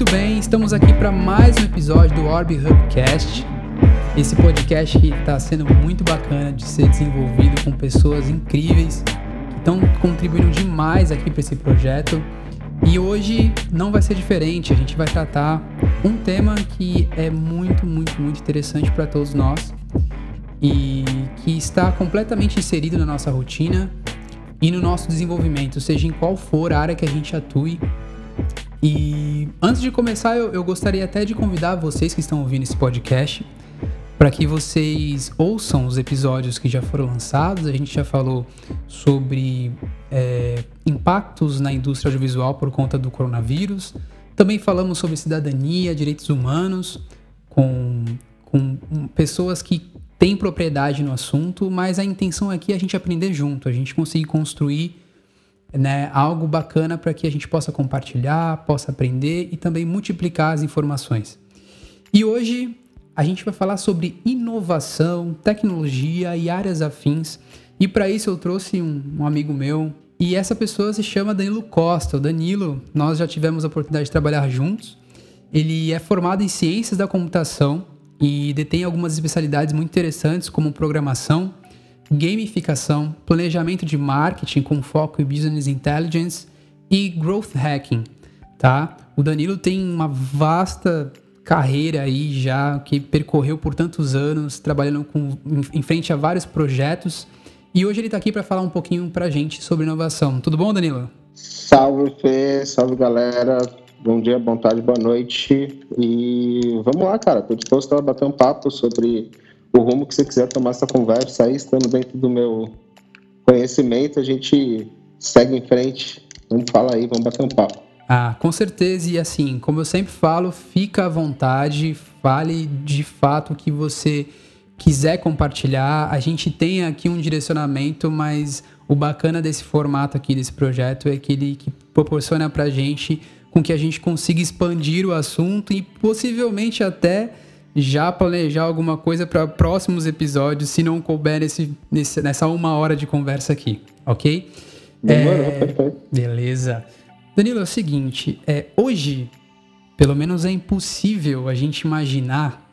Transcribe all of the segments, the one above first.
muito bem. Estamos aqui para mais um episódio do Orb Hubcast. Esse podcast que está sendo muito bacana de ser desenvolvido com pessoas incríveis que estão contribuindo demais aqui para esse projeto. E hoje não vai ser diferente. A gente vai tratar um tema que é muito, muito, muito interessante para todos nós e que está completamente inserido na nossa rotina e no nosso desenvolvimento, seja em qual for a área que a gente atue. E antes de começar, eu, eu gostaria até de convidar vocês que estão ouvindo esse podcast para que vocês ouçam os episódios que já foram lançados. A gente já falou sobre é, impactos na indústria audiovisual por conta do coronavírus. Também falamos sobre cidadania, direitos humanos, com, com pessoas que tem propriedade no assunto, mas a intenção aqui é a gente aprender junto, a gente conseguir construir né, algo bacana para que a gente possa compartilhar, possa aprender e também multiplicar as informações. E hoje a gente vai falar sobre inovação, tecnologia e áreas afins. E para isso eu trouxe um, um, amigo meu e essa pessoa se chama Danilo Costa. O Danilo, nós já tivemos a oportunidade de trabalhar juntos. Ele é formado em ciências da computação e detém algumas especialidades muito interessantes como programação, gamificação, planejamento de marketing com foco em business intelligence e growth hacking, tá? O Danilo tem uma vasta carreira aí já que percorreu por tantos anos, trabalhando com, em frente a vários projetos. E hoje ele está aqui para falar um pouquinho para a gente sobre inovação. Tudo bom, Danilo? Salve, Fê. Salve, galera. Bom dia, boa tarde, boa noite. E vamos lá, cara. Estou disposto a bater um papo sobre o rumo que você quiser tomar essa conversa aí, estando dentro do meu conhecimento, a gente segue em frente. Vamos falar aí, vamos bater um papo. Ah, com certeza. E assim, como eu sempre falo, fica à vontade, fale de fato o que você quiser compartilhar. A gente tem aqui um direcionamento, mas o bacana desse formato aqui, desse projeto, é que ele que proporciona pra gente com que a gente consiga expandir o assunto e possivelmente até já planejar alguma coisa para próximos episódios, se não couber nesse, nesse, nessa uma hora de conversa aqui, ok? Demorou, é, perfeito. Beleza. Danilo, é o seguinte, é, hoje, pelo menos é impossível a gente imaginar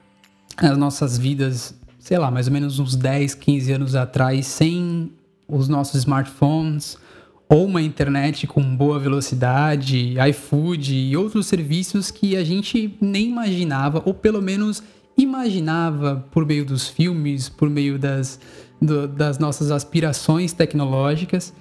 as nossas vidas, sei lá, mais ou menos uns 10, 15 anos atrás, sem os nossos smartphones, ou uma internet com boa velocidade, iFood e outros serviços que a gente nem imaginava, ou pelo menos imaginava por meio dos filmes, por meio das, do, das nossas aspirações tecnológicas.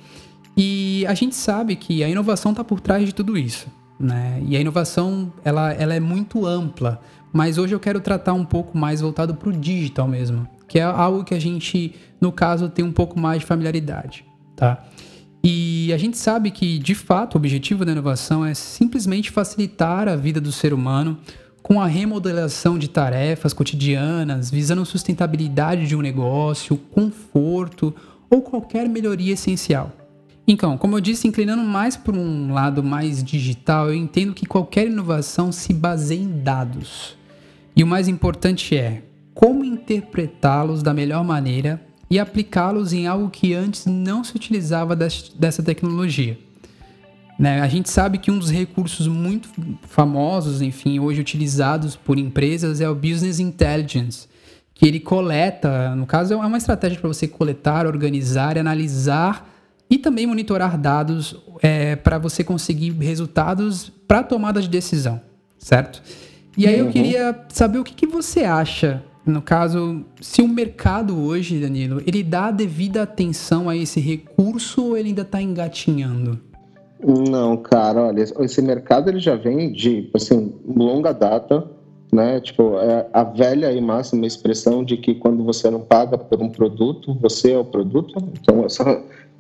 E a gente sabe que a inovação está por trás de tudo isso. Né? E a inovação ela, ela é muito ampla, mas hoje eu quero tratar um pouco mais voltado para o digital mesmo, que é algo que a gente, no caso, tem um pouco mais de familiaridade. Tá? E a gente sabe que, de fato, o objetivo da inovação é simplesmente facilitar a vida do ser humano com a remodelação de tarefas cotidianas, visando sustentabilidade de um negócio, conforto ou qualquer melhoria essencial. Então, como eu disse, inclinando mais para um lado mais digital, eu entendo que qualquer inovação se baseia em dados. E o mais importante é como interpretá-los da melhor maneira e aplicá-los em algo que antes não se utilizava dessa tecnologia. Né? A gente sabe que um dos recursos muito famosos, enfim, hoje utilizados por empresas é o Business Intelligence, que ele coleta, no caso é uma estratégia para você coletar, organizar, analisar e também monitorar dados é, para você conseguir resultados para tomada de decisão, certo? E aí uhum. eu queria saber o que, que você acha no caso, se o mercado hoje, Danilo, ele dá a devida atenção a esse recurso ou ele ainda está engatinhando? Não, cara, olha, esse mercado ele já vem de, assim, longa data, né? Tipo, é a velha e máxima expressão de que quando você não paga por um produto, você é o produto. Então,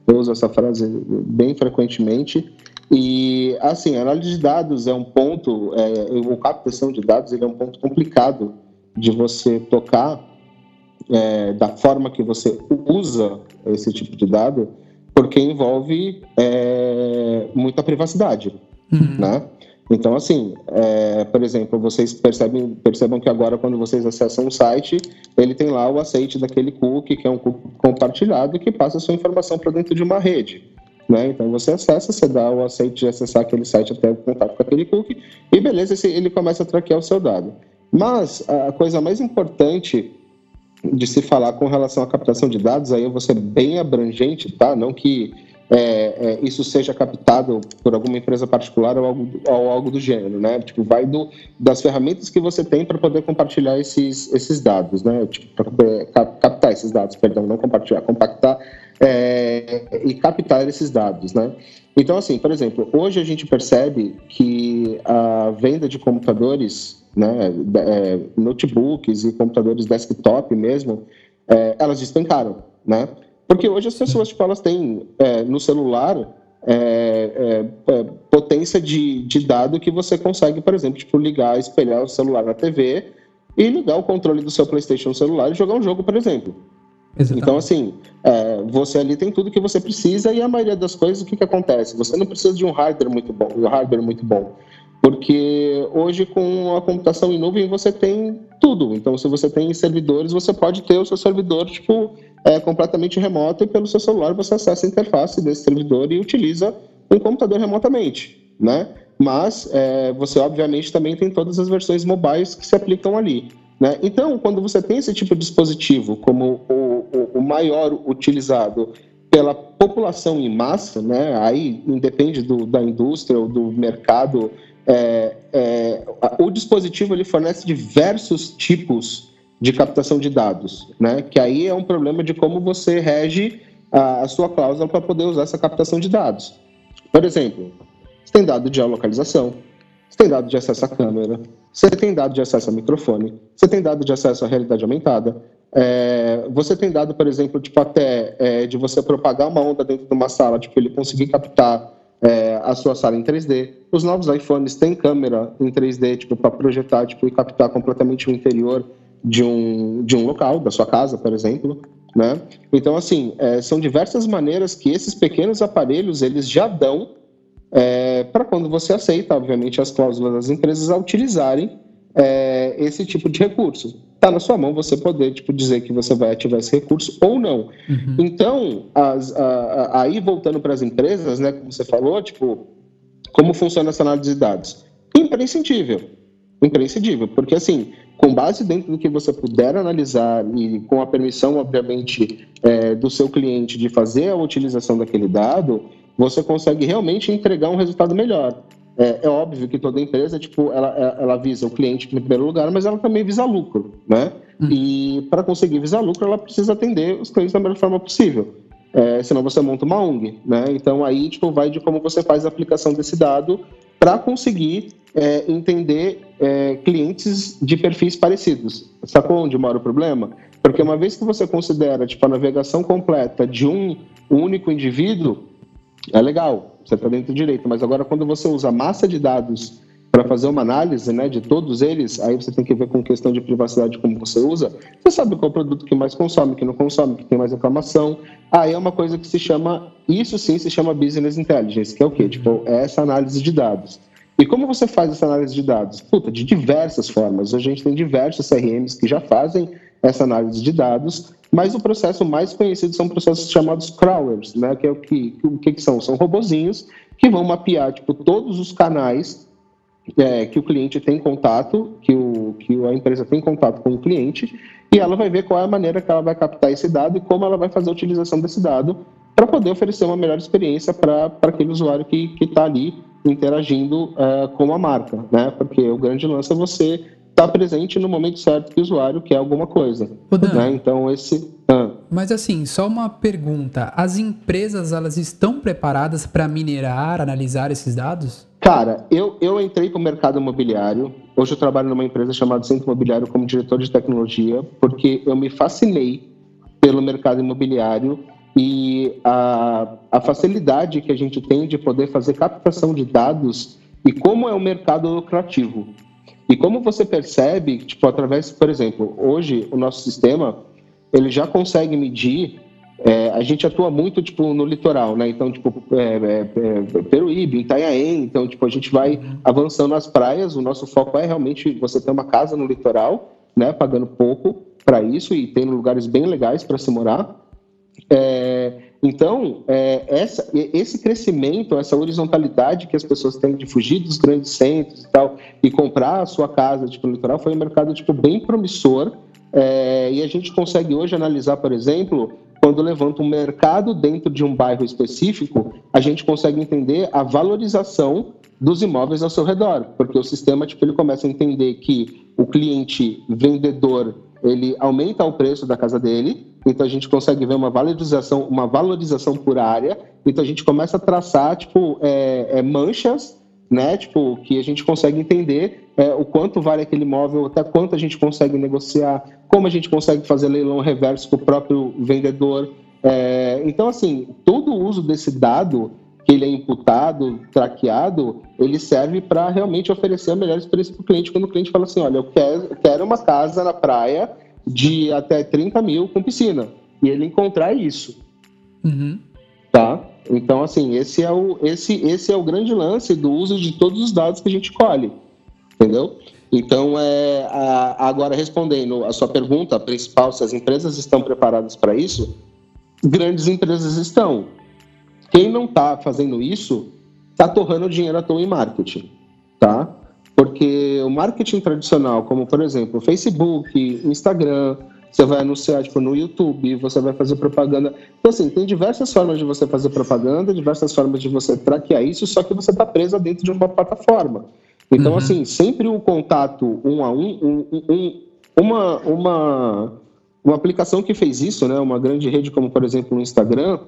eu uso essa frase bem frequentemente. E, assim, a análise de dados é um ponto, é, a captação de dados ele é um ponto complicado de você tocar é, da forma que você usa esse tipo de dado, porque envolve é, muita privacidade, uhum. né? Então, assim, é, por exemplo, vocês percebem, percebam que agora quando vocês acessam um site, ele tem lá o aceite daquele cookie, que é um cookie compartilhado, que passa a sua informação para dentro de uma rede. Né? Então você acessa, você dá o aceite de acessar aquele site até o contato com aquele cookie e beleza, ele começa a traquear o seu dado. Mas a coisa mais importante de se falar com relação à captação de dados, aí eu vou ser bem abrangente, tá? Não que é, é, isso seja captado por alguma empresa particular ou algo, ou algo do gênero, né? Tipo, vai do, das ferramentas que você tem para poder compartilhar esses, esses dados, né? Tipo, para captar esses dados, perdão, não compartilhar, compactar é, e captar esses dados, né? Então, assim, por exemplo, hoje a gente percebe que a venda de computadores, né, é, notebooks e computadores desktop mesmo, é, elas despencaram, né? Porque hoje as pessoas, tipo, elas têm é, no celular é, é, é, potência de, de dado que você consegue, por exemplo, tipo, ligar, espelhar o celular na TV e ligar o controle do seu PlayStation no celular e jogar um jogo, por exemplo. Exatamente. Então, assim, é, você ali tem tudo que você precisa e a maioria das coisas, o que, que acontece? Você não precisa de um hardware muito bom, um hardware muito bom. Porque hoje, com a computação em nuvem, você tem tudo. Então, se você tem servidores, você pode ter o seu servidor, tipo, é, completamente remoto e pelo seu celular você acessa a interface desse servidor e utiliza um computador remotamente, né? Mas é, você, obviamente, também tem todas as versões mobiles que se aplicam ali. Né? Então, quando você tem esse tipo de dispositivo como o, o, o maior utilizado pela população em massa, né? aí independe do, da indústria ou do mercado, é, é, o dispositivo ele fornece diversos tipos de captação de dados, né? que aí é um problema de como você rege a, a sua cláusula para poder usar essa captação de dados. Por exemplo, você tem dado de geolocalização, você tem dado de acesso à câmera, você tem dado de acesso a microfone, você tem dado de acesso à realidade aumentada, é, você tem dado, por exemplo, tipo, até é, de você propagar uma onda dentro de uma sala, tipo, ele conseguir captar é, a sua sala em 3D. Os novos iPhones têm câmera em 3D, tipo, para projetar tipo, e captar completamente o interior de um, de um local, da sua casa, por exemplo. Né? Então, assim, é, são diversas maneiras que esses pequenos aparelhos eles já dão é, para quando você aceita, obviamente, as cláusulas das empresas a utilizarem é, esse tipo de recurso. Está na sua mão você poder tipo, dizer que você vai ativar esse recurso ou não. Uhum. Então, as, a, a, aí voltando para as empresas, né, como você falou, tipo, como funciona essa análise de dados? Imprescindível. Imprescindível, porque assim, com base dentro do que você puder analisar e com a permissão, obviamente, é, do seu cliente de fazer a utilização daquele dado, você consegue realmente entregar um resultado melhor. É, é, óbvio que toda empresa, tipo, ela, é, ela visa o cliente em primeiro lugar, mas ela também visa lucro, né? Hum. E para conseguir visar lucro, ela precisa atender os clientes da melhor forma possível. É, senão você monta uma ONG, né? Então aí, tipo, vai de como você faz a aplicação desse dado para conseguir é, entender é, clientes de perfis parecidos. Sacou onde mora o problema? Porque uma vez que você considera, tipo, a navegação completa de um único indivíduo, é legal, você está dentro direito, mas agora quando você usa massa de dados para fazer uma análise né, de todos eles, aí você tem que ver com questão de privacidade como você usa, você sabe qual é o produto que mais consome, que não consome, que tem mais reclamação. Aí é uma coisa que se chama, isso sim se chama Business Intelligence, que é o quê? Tipo, é essa análise de dados. E como você faz essa análise de dados? Puta, de diversas formas. A gente tem diversos CRMs que já fazem essa análise de dados, mas o processo mais conhecido são processos chamados crawlers, né? Que é o que, o que, que são? São robozinhos que vão mapear tipo, todos os canais é, que o cliente tem contato, que, o, que a empresa tem contato com o cliente, e ela vai ver qual é a maneira que ela vai captar esse dado e como ela vai fazer a utilização desse dado para poder oferecer uma melhor experiência para aquele usuário que está ali interagindo uh, com a marca, né? Porque o grande lance é você está presente no momento certo que o usuário quer alguma coisa. Dan, né? Então esse. Ah. Mas assim, só uma pergunta: as empresas elas estão preparadas para minerar, analisar esses dados? Cara, eu, eu entrei para o mercado imobiliário. Hoje eu trabalho numa empresa chamada Centro Imobiliário como diretor de tecnologia, porque eu me fascinei pelo mercado imobiliário e a, a facilidade que a gente tem de poder fazer captação de dados e como é um mercado lucrativo. E como você percebe, tipo, através, por exemplo, hoje o nosso sistema ele já consegue medir. É, a gente atua muito tipo no litoral, né? Então, tipo, é, é, é, Peruíbe, Itanhaém, então, tipo, a gente vai avançando nas praias. O nosso foco é realmente você ter uma casa no litoral, né? Pagando pouco para isso e tendo lugares bem legais para se morar. É, então, é, essa, esse crescimento, essa horizontalidade que as pessoas têm de fugir dos grandes centros e tal, e comprar a sua casa tipo, no litoral, foi um mercado tipo, bem promissor. É, e a gente consegue hoje analisar, por exemplo, quando levanta um mercado dentro de um bairro específico, a gente consegue entender a valorização dos imóveis ao seu redor, porque o sistema tipo, ele começa a entender que o cliente vendedor ele aumenta o preço da casa dele, então a gente consegue ver uma valorização, uma valorização por área. Então a gente começa a traçar tipo é, é, manchas, né? Tipo que a gente consegue entender é, o quanto vale aquele imóvel, até quanto a gente consegue negociar, como a gente consegue fazer leilão reverso com o próprio vendedor. É, então assim, todo o uso desse dado que ele é imputado, traqueado, ele serve para realmente oferecer a melhor experiência para o cliente quando o cliente fala assim, olha, eu quero, eu quero uma casa na praia de até 30 mil com piscina. E ele encontrar isso. Uhum. Tá? Então, assim, esse é, o, esse, esse é o grande lance do uso de todos os dados que a gente colhe. Entendeu? Então, é, a, agora respondendo a sua pergunta principal, se as empresas estão preparadas para isso, grandes empresas estão. Quem não está fazendo isso está torrando dinheiro à toa em marketing. Tá? Porque o marketing tradicional, como por exemplo Facebook, Instagram, você vai anunciar tipo, no YouTube, você vai fazer propaganda. Então, assim, tem diversas formas de você fazer propaganda, diversas formas de você traquear isso, só que você está presa dentro de uma plataforma. Então, uhum. assim, sempre o contato um a um, um, um, uma, uma, uma aplicação que fez isso, né, uma grande rede como, por exemplo, o Instagram,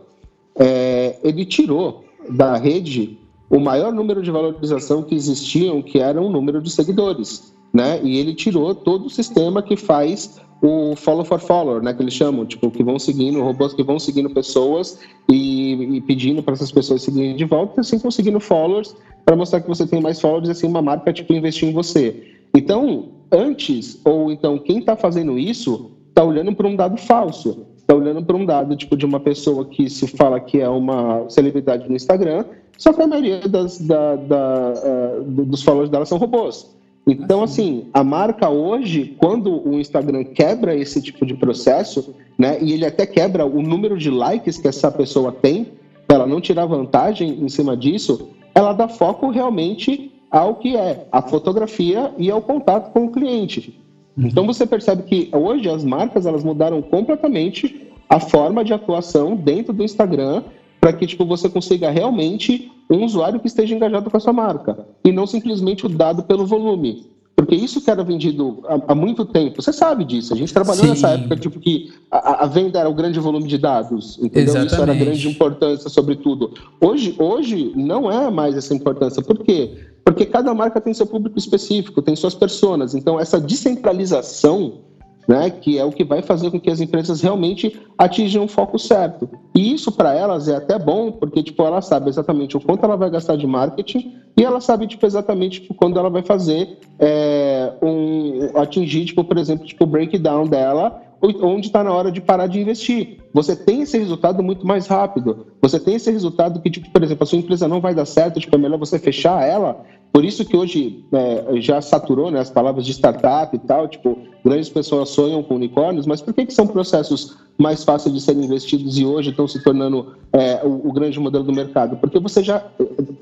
é, ele tirou da rede o maior número de valorização que existiam, que era um número de seguidores, né? E ele tirou todo o sistema que faz o follow for follower, né? Que eles chamam, tipo, que vão seguindo, robôs que vão seguindo pessoas e, e pedindo para essas pessoas seguirem de volta, assim conseguindo followers para mostrar que você tem mais followers, assim, uma marca, tipo, investir em você. Então, antes, ou então quem está fazendo isso, está olhando para um dado falso está olhando para um dado tipo de uma pessoa que se fala que é uma celebridade no Instagram, só que a maioria das, da, da, uh, dos followers dela são robôs. Então, assim, a marca hoje, quando o Instagram quebra esse tipo de processo, né, e ele até quebra o número de likes que essa pessoa tem, para ela não tirar vantagem em cima disso, ela dá foco realmente ao que é a fotografia e ao contato com o cliente. Então você percebe que hoje as marcas elas mudaram completamente a forma de atuação dentro do Instagram para que tipo você consiga realmente um usuário que esteja engajado com a sua marca e não simplesmente o dado pelo volume. Porque isso que era vendido há, há muito tempo, você sabe disso. A gente trabalhou Sim. nessa época, tipo, que a, a, venda era o grande volume de dados, entendeu? Exatamente. Isso era grande importância, sobretudo. Hoje, hoje não é mais essa importância. Por quê? Porque cada marca tem seu público específico, tem suas personas. Então, essa descentralização, né, que é o que vai fazer com que as empresas realmente atinjam o foco certo. E isso para elas é até bom, porque tipo, ela sabe exatamente o quanto ela vai gastar de marketing e ela sabe tipo, exatamente tipo, quando ela vai fazer é, um, atingir, tipo, por exemplo, tipo, o breakdown dela onde está na hora de parar de investir. Você tem esse resultado muito mais rápido. Você tem esse resultado que, tipo, por exemplo, a sua empresa não vai dar certo, tipo, é melhor você fechar ela. Por isso que hoje é, já saturou né, as palavras de startup e tal, tipo, grandes pessoas sonham com unicórnios, mas por que, que são processos mais fáceis de serem investidos e hoje estão se tornando é, o, o grande modelo do mercado? Porque você já,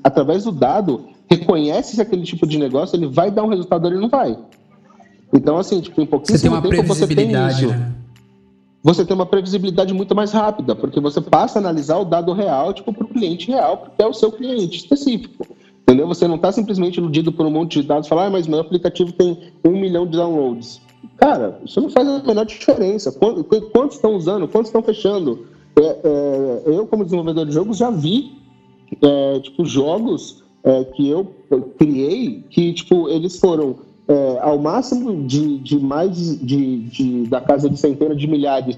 através do dado, reconhece se aquele tipo de negócio ele vai dar um resultado ou ele não vai. Então, assim, tipo, em pouquíssimo você tempo você tem isso. Né? Você tem uma previsibilidade muito mais rápida, porque você passa a analisar o dado real, tipo, para o cliente real, porque é o seu cliente específico. Entendeu? Você não está simplesmente iludido por um monte de dados falar, ah, mas meu aplicativo tem um milhão de downloads. Cara, isso não faz a menor diferença. Quantos estão usando? Quantos estão fechando? É, é, eu, como desenvolvedor de jogos, já vi é, tipo, jogos é, que eu criei que tipo, eles foram é, ao máximo de, de mais de, de, da casa de centenas de milhares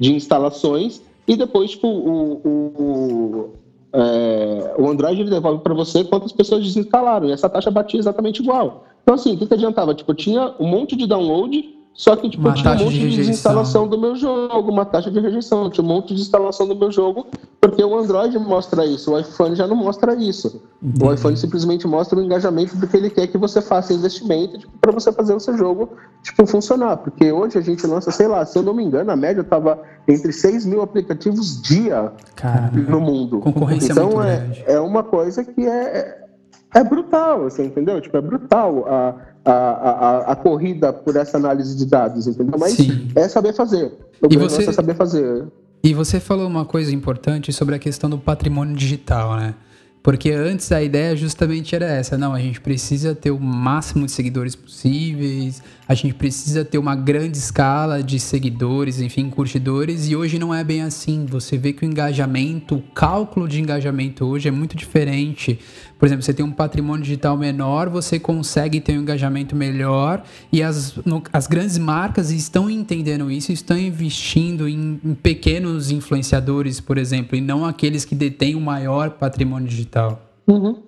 de instalações e depois tipo, o, o, é, o Android ele devolve para você quantas pessoas desinstalaram e essa taxa batia exatamente igual. Então assim, o que, que adiantava? Tipo, tinha um monte de download, só que tipo, tinha um monte de, de desinstalação do meu jogo, uma taxa de rejeição, tinha um monte de instalação do meu jogo, Porque o Android mostra isso, o iPhone já não mostra isso. Entendi. O iPhone simplesmente mostra o engajamento do que ele quer que você faça investimento tipo, para você fazer o seu jogo tipo, funcionar. Porque hoje a gente lança, sei lá, se eu não me engano, a média estava entre 6 mil aplicativos dia Caramba. no mundo. Concorrência então muito é, grande. é uma coisa que é, é brutal, você entendeu? Tipo, é brutal a, a, a, a corrida por essa análise de dados, entendeu? Mas Sim. é saber fazer. O e você... é saber fazer. E você falou uma coisa importante sobre a questão do patrimônio digital, né? Porque antes a ideia justamente era essa: não, a gente precisa ter o máximo de seguidores possíveis, a gente precisa ter uma grande escala de seguidores, enfim, curtidores, e hoje não é bem assim. Você vê que o engajamento, o cálculo de engajamento hoje é muito diferente. Por exemplo, você tem um patrimônio digital menor, você consegue ter um engajamento melhor, e as, no, as grandes marcas estão entendendo isso, estão investindo em, em pequenos influenciadores, por exemplo, e não aqueles que detêm o maior patrimônio digital tal. Uhum.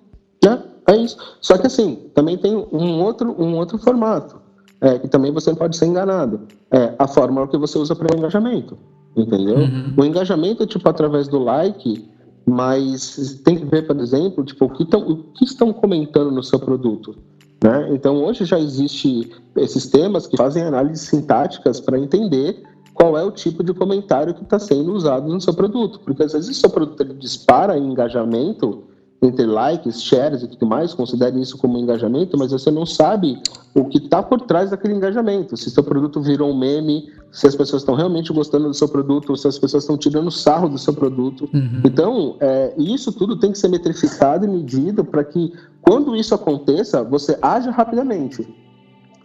É, é isso. Só que assim, também tem um outro, um outro formato, é, que também você pode ser enganado. É a fórmula que você usa para o engajamento. Entendeu? Uhum. O engajamento é tipo através do like, mas tem que ver, por exemplo, tipo, o que, tão, o que estão comentando no seu produto. Né? Então, hoje já existe esses temas que fazem análises sintáticas para entender qual é o tipo de comentário que está sendo usado no seu produto. Porque às vezes o seu produto ele dispara em engajamento, entre likes, shares e tudo mais, considere isso como engajamento, mas você não sabe o que está por trás daquele engajamento. Se seu produto virou um meme, se as pessoas estão realmente gostando do seu produto, se as pessoas estão tirando sarro do seu produto. Uhum. Então, é, isso tudo tem que ser metrificado e medido para que, quando isso aconteça, você haja rapidamente.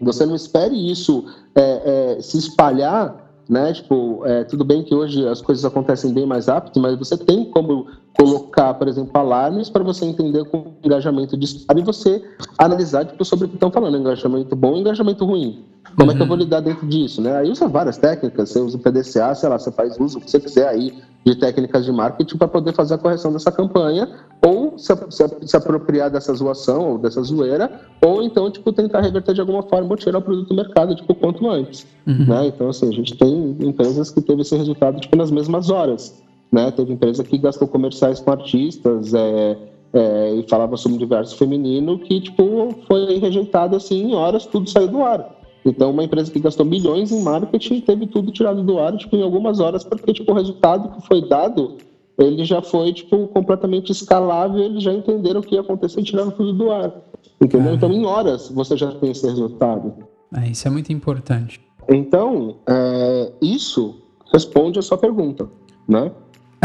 Você não espere isso é, é, se espalhar né? Tipo, é, tudo bem que hoje as coisas acontecem bem mais rápido, mas você tem como colocar, por exemplo, alarmes para você entender com o engajamento dispara e você analisar tipo, sobre o que estão falando, engajamento bom e engajamento ruim. Como uhum. é que eu vou uhum. lidar dentro disso, né? Aí usa várias técnicas, você usa o PDCA, sei lá, você faz uso o que você quiser aí de técnicas de marketing para poder fazer a correção dessa campanha ou se, se, se, apropriar dessa zoação ou dessa zoeira ou então, tipo, tentar reverter de alguma forma ou tirar o produto do mercado, tipo, quanto antes, uhum. né? Então, assim, a gente tem empresas que teve esse resultado, tipo, nas mesmas horas, né? Teve empresa que gastou comerciais com artistas, é, é, e falava sobre o universo feminino que, tipo, foi rejeitado, assim, em horas, tudo saiu do ar. Então, uma empresa que gastou milhões em marketing teve tudo tirado do ar, tipo, em algumas horas, porque, tipo, o resultado que foi dado, ele já foi, tipo, completamente escalável, eles já entenderam o que ia acontecer e tiraram tudo do ar. Entendeu? É. Então, em horas, você já tem esse resultado. É, isso é muito importante. Então, é, isso responde a sua pergunta, né?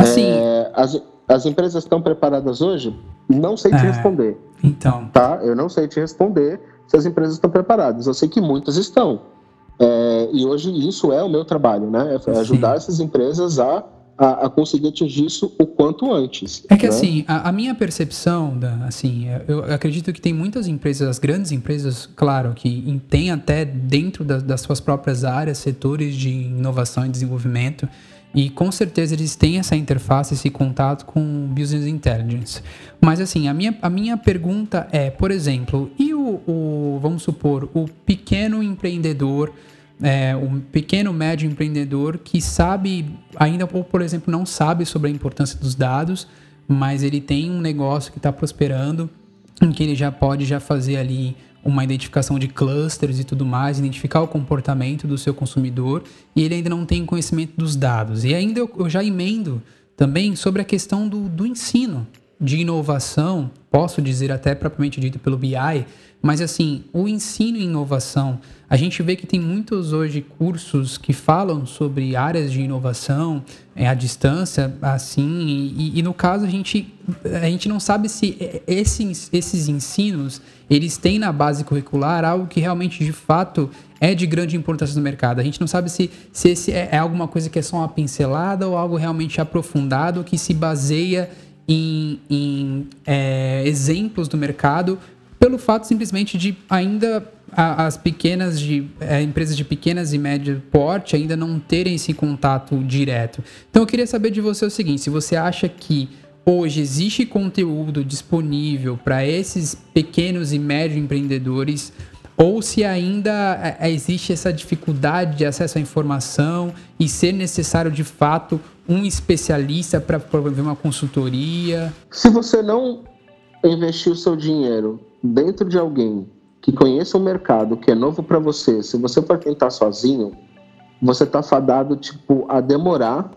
Assim... É, as, as empresas estão preparadas hoje? Não sei te é, responder. Então. Tá? Eu não sei te responder se as empresas estão preparadas. Eu sei que muitas estão. É, e hoje isso é o meu trabalho, né? É ajudar Sim. essas empresas a, a, a, conseguir atingir isso o quanto antes. É que né? assim, a, a, minha percepção, da, assim, eu acredito que tem muitas empresas, as grandes empresas, claro, que têm até dentro da, das suas próprias áreas, setores de inovação e desenvolvimento, e com certeza eles têm essa interface, esse contato com Business Intelligence. Mas assim, a minha, a minha pergunta é, por exemplo, e o, o vamos supor, o pequeno empreendedor, é, pequeno médio empreendedor que sabe, ainda ou por exemplo, não sabe sobre a importância dos dados, mas ele tem um negócio que está prosperando, em que ele já pode já fazer ali uma identificação de clusters e tudo mais, identificar o comportamento do seu consumidor e ele ainda não tem conhecimento dos dados. E ainda eu, eu já emendo também sobre a questão do, do ensino de inovação, posso dizer até propriamente dito pelo BI, mas assim, o ensino e inovação, a gente vê que tem muitos hoje cursos que falam sobre áreas de inovação é, à distância, assim, e, e, no caso a gente, a gente não sabe se esses, esses ensinos eles têm na base curricular algo que realmente de fato é de grande importância no mercado. A gente não sabe se, se esse é, é alguma coisa que é só uma pincelada ou algo realmente aprofundado que se baseia em, em é, exemplos do mercado pelo fato simplesmente de ainda as pequenas de é, empresas de pequenas e médio porte ainda não terem esse contato direto. Então eu queria saber de você o seguinte: se você acha que hoje existe conteúdo disponível para esses pequenos e médios empreendedores ou se ainda é, é, existe essa dificuldade de acesso à informação e ser necessário de fato um especialista para promover uma consultoria? Se você não investir o seu dinheiro dentro de alguém que conheça o mercado, que é novo para você, se você for tentar sozinho, você está fadado tipo a demorar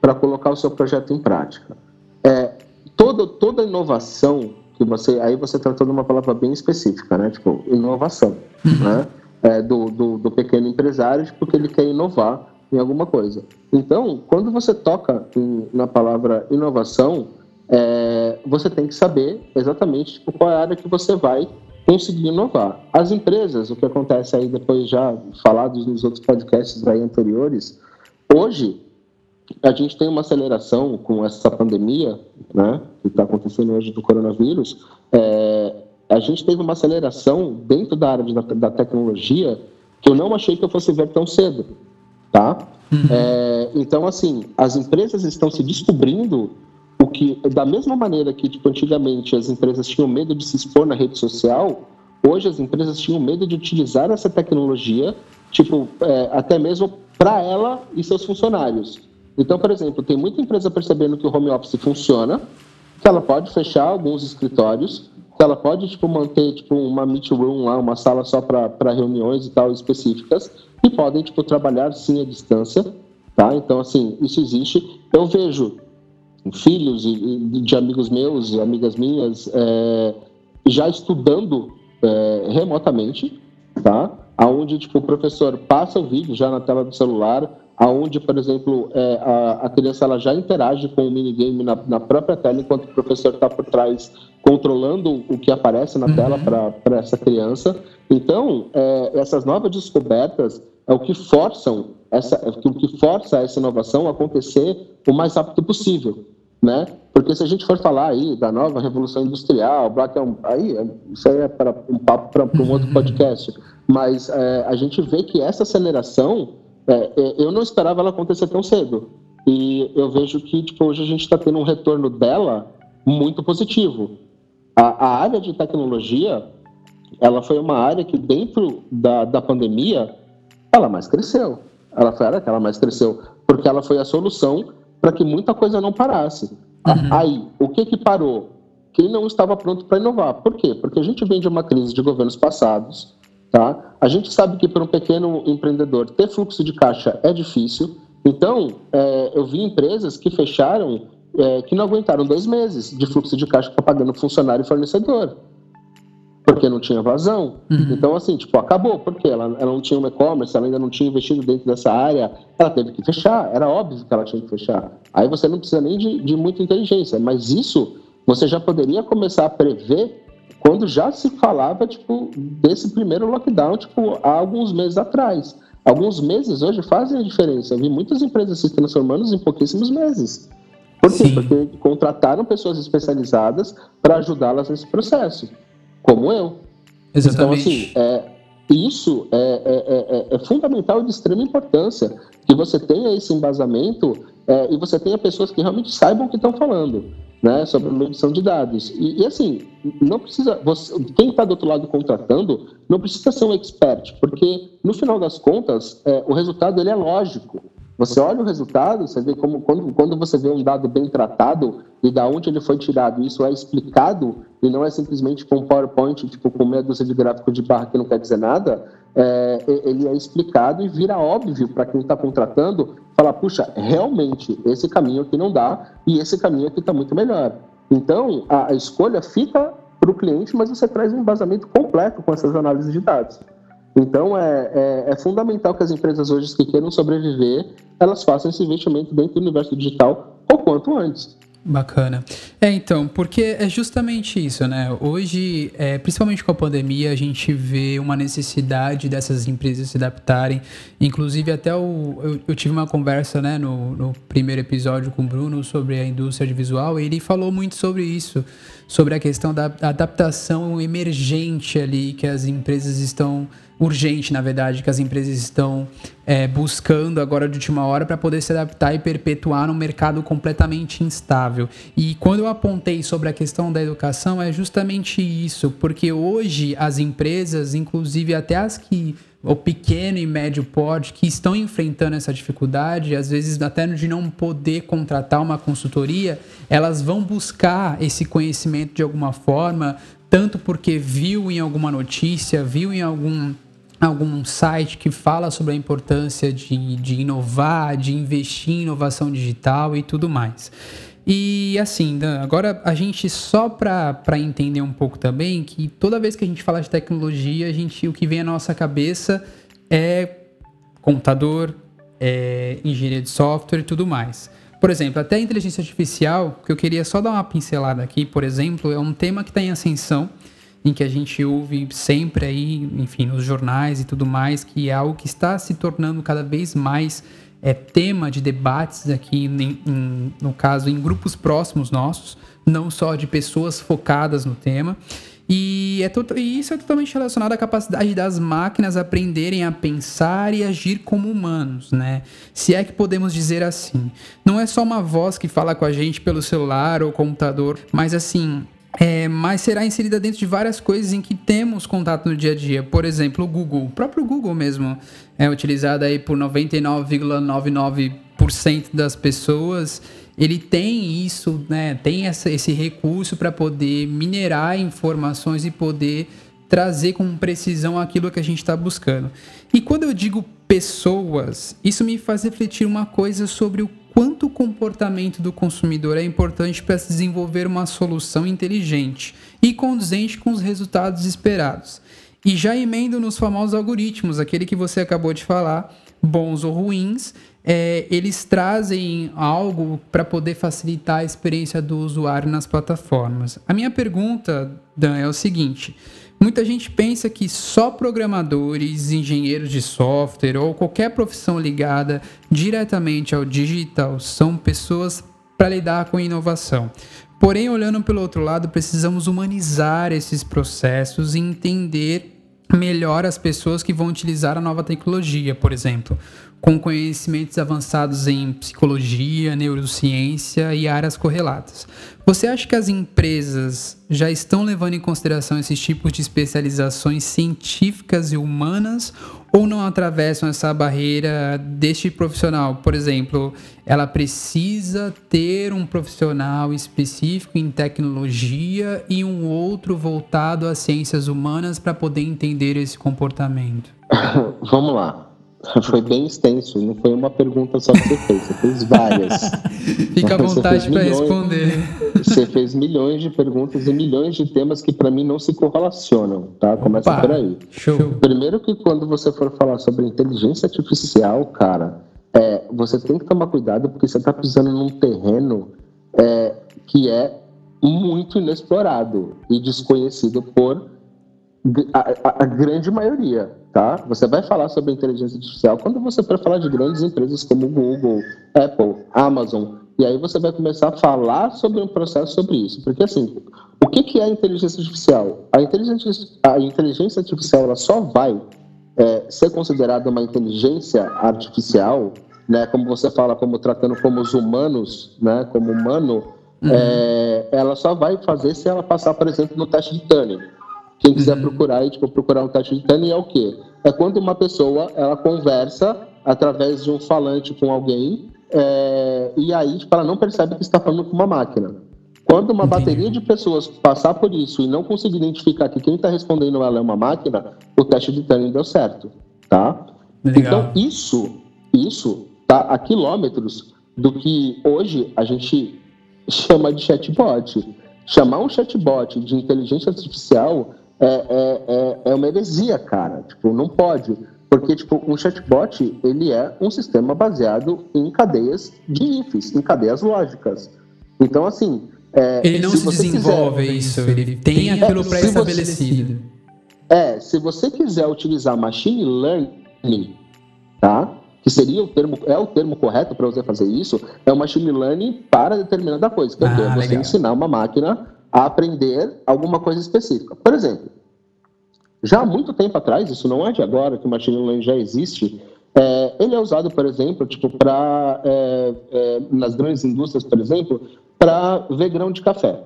para colocar o seu projeto em prática. É, toda toda inovação que você aí você tratou de uma palavra bem específica, né? Tipo inovação, uhum. né? É, do, do, do, pequeno empresário, porque tipo, ele quer inovar em alguma coisa. Então, quando você toca em, na palavra inovação, é, você tem que saber exatamente tipo, qual é a área que você vai conseguir inovar. As empresas, o que acontece aí depois já falados nos outros podcasts aí anteriores, hoje a gente tem uma aceleração com essa pandemia, né, que está acontecendo hoje do coronavírus. É, a gente teve uma aceleração dentro da área de, da, da, tecnologia que eu não achei que eu fosse ver tão cedo, tá? Uhum. É, então, assim, as empresas estão se descobrindo o que, da mesma maneira que, tipo, antigamente as empresas tinham medo de se expor na rede social, hoje as empresas tinham medo de utilizar essa tecnologia, tipo, é, até mesmo para ela e seus funcionários. Então, por exemplo, tem muita empresa percebendo que o home office funciona, que ela pode fechar alguns escritórios, que ela pode tipo manter tipo uma meet room lá, uma sala só para reuniões e tal específicas, e podem tipo trabalhar sim à distância, tá? Então assim isso existe. Eu vejo filhos de amigos meus e amigas minhas é, já estudando é, remotamente, tá? Aonde tipo o professor passa o vídeo já na tela do celular aonde, por exemplo, é, a, a, criança ela já interage com o minigame na, na própria tela, enquanto o professor está por trás controlando o que aparece na uhum. tela para essa criança. Então, é, essas novas descobertas é o que forçam essa, o que força essa inovação a acontecer o mais rápido possível, né? Porque se a gente for falar aí da nova revolução industrial, Black é um, aí isso aí é para um papo para um outro uhum. podcast, mas é, a gente vê que essa aceleração é, é, eu não esperava ela acontecer tão cedo. E eu vejo que tipo, hoje a gente está tendo um retorno dela muito positivo. A, a, área de tecnologia, ela foi uma área que dentro da, da pandemia, ela mais cresceu. Ela foi a área que ela mais cresceu, porque ela foi a solução para que muita coisa não parasse. Uhum. Aí, o que que parou? Quem não estava pronto para inovar. Por quê? Porque a gente vem de uma crise de governos passados, Tá? A gente sabe que para um pequeno empreendedor ter fluxo de caixa é difícil. Então, é, eu vi empresas que fecharam, é, que não aguentaram dois meses de fluxo de caixa para pagando funcionário e fornecedor. Porque não tinha vazão. Uhum. Então, assim, tipo, acabou. Porque ela, ela não tinha um e-commerce, ela ainda não tinha investido dentro dessa área, ela teve que fechar. Era óbvio que ela tinha que fechar. Aí você não precisa nem de, de muita inteligência. Mas isso você já poderia começar a prever quando já se falava tipo desse primeiro lockdown tipo há alguns meses atrás. Alguns meses hoje fazem a diferença. Eu vi muitas empresas se transformando em pouquíssimos meses. Por quê? Sim. Porque contrataram pessoas especializadas para ajudá-las nesse processo, como eu. Exatamente. Então, assim, é, isso é, é, é, é, fundamental e de extrema importância que você tenha esse embasamento é, e você tenha pessoas que realmente saibam o que estão falando né, sobre a medição de dados. E, e assim, não precisa, você, quem está do outro lado contratando não precisa ser um expert, porque no final das contas é, o resultado ele é lógico. Você olha o resultado, você vê como quando, quando você vê um dado bem tratado e da onde ele foi tirado, isso é explicado e não é simplesmente com um PowerPoint tipo com meia dúzia de gráfico de barra que não quer dizer nada. É, ele é explicado e vira óbvio para quem está contratando falar, puxa, realmente esse caminho aqui não dá e esse caminho aqui está muito melhor. Então a, a escolha fica para o cliente, mas você traz um embasamento completo com essas análises de dados. Então, é, é, é, fundamental que as empresas hoje que queiram sobreviver, elas façam esse investimento dentro do universo digital o quanto antes. Bacana. É, então, porque é justamente isso, né? Hoje, é, principalmente com a pandemia, a gente vê uma necessidade dessas empresas se adaptarem. Inclusive, até o, eu, eu tive uma conversa né, no, no, primeiro episódio com o Bruno sobre a indústria de visual e ele falou muito sobre isso, sobre a questão da adaptação emergente ali que as empresas estão urgente, na verdade, que as empresas estão é, buscando agora de última hora para poder se adaptar e perpetuar num mercado completamente instável. E quando eu apontei sobre a questão da educação, é justamente isso, porque hoje as empresas, inclusive até as que o pequeno e médio porte que estão enfrentando essa dificuldade, às vezes até de não poder contratar uma consultoria, elas vão buscar esse conhecimento de alguma forma, tanto porque viu em alguma notícia, viu em algum algum site que fala sobre a importância de, de inovar, de investir em inovação digital e tudo mais. E assim, Dan, agora a gente só para entender um pouco também que toda vez que a gente fala de tecnologia, a gente o que vem à nossa cabeça é computador, é engenharia de software e tudo mais. Por exemplo, até a inteligência artificial, que eu queria só dar uma pincelada aqui, por exemplo, é um tema que está em ascensão em que a gente ouve sempre aí, enfim, nos jornais e tudo mais, que é algo que está se tornando cada vez mais é, tema de debates aqui, em, em, no caso, em grupos próximos nossos, não só de pessoas focadas no tema. E, é e isso é totalmente relacionado à capacidade das máquinas aprenderem a pensar e agir como humanos, né? Se é que podemos dizer assim. Não é só uma voz que fala com a gente pelo celular ou computador, mas assim, é, mas será inserida dentro de várias coisas em que temos contato no dia a dia. Por exemplo, o Google, o próprio Google mesmo é utilizado aí por 99,99% das pessoas. Ele tem isso, né? Tem essa, esse recurso para poder minerar informações e poder trazer com precisão aquilo que a gente está buscando. E quando eu digo pessoas, isso me faz refletir uma coisa sobre o quanto o comportamento do consumidor é importante para se desenvolver uma solução inteligente e conduzente com os resultados esperados. E já emendo nos famosos algoritmos, aquele que você acabou de falar, bons ou ruins, é, eles trazem algo para poder facilitar a experiência do usuário nas plataformas. A minha pergunta, Dan, é o seguinte: Muita gente pensa que só programadores, engenheiros de software ou qualquer profissão ligada diretamente ao digital são pessoas para lidar com inovação. Porém, olhando pelo outro lado, precisamos humanizar esses processos e entender melhor as pessoas que vão utilizar a nova tecnologia, por exemplo, com conhecimentos avançados em psicologia, neurociência e áreas correlatas. Você acha que as empresas já estão levando em consideração esses tipos de especializações científicas e humanas ou não atravessam essa barreira deste profissional? Por exemplo, ela precisa ter um profissional específico em tecnologia e um outro voltado às ciências humanas para poder entender esse comportamento? Vamos lá. Foi bem extenso, não foi uma pergunta só que você fez, você fez várias. Fica à vontade para responder. Você fez milhões de perguntas e milhões de temas que para mim não se correlacionam, tá? Começa Opa, por aí. Show. Primeiro que quando você for falar sobre inteligência artificial, cara, é, você tem que tomar cuidado porque você está pisando num terreno é, que é muito inexplorado e desconhecido por a, a, a grande maioria tá? Você vai falar sobre inteligência artificial quando você for falar de grandes empresas como Google, Apple, Amazon, e aí você vai começar a falar sobre um processo sobre isso. Porque, assim, o que, que é inteligência artificial? A inteligência, a inteligência artificial ela só vai é, ser considerada uma inteligência artificial, né, como você fala, como tratando como os humanos, né, como humano, uhum. é, ela só vai fazer se ela passar, por exemplo, no teste de Turing. Quem quiser uhum. procurar tipo, procurar um teste de Turing é o quê? É quando uma pessoa ela conversa através de um falante com alguém é, e aí tipo, ela não percebe que está falando com uma máquina. Quando uma Entendi. bateria de pessoas passar por isso e não conseguir identificar que quem está respondendo ela é uma máquina, o teste de Turing deu certo, tá? Legal. Então isso, isso tá a quilômetros do que hoje a gente chama de chatbot. Chamar um chatbot de inteligência artificial é, é, é, é uma heresia, cara. Tipo, não pode. Porque, tipo, um chatbot, ele é um sistema baseado em cadeias de ifs, em cadeias lógicas. Então, assim... É, ele não se, se desenvolve quiser, isso, ele tem aquilo pré-estabelecido. É, se você quiser utilizar machine learning, tá? Que seria o termo, é o termo correto para você fazer isso, é o machine learning para determinada coisa. Que ah, é você legal. ensinar uma máquina a aprender alguma coisa específica. Por exemplo, já há muito tempo atrás, isso não é de agora que o machine learning já existe, é, ele é usado, por exemplo, tipo, para é, é, nas grandes indústrias, por exemplo, para ver grão de café.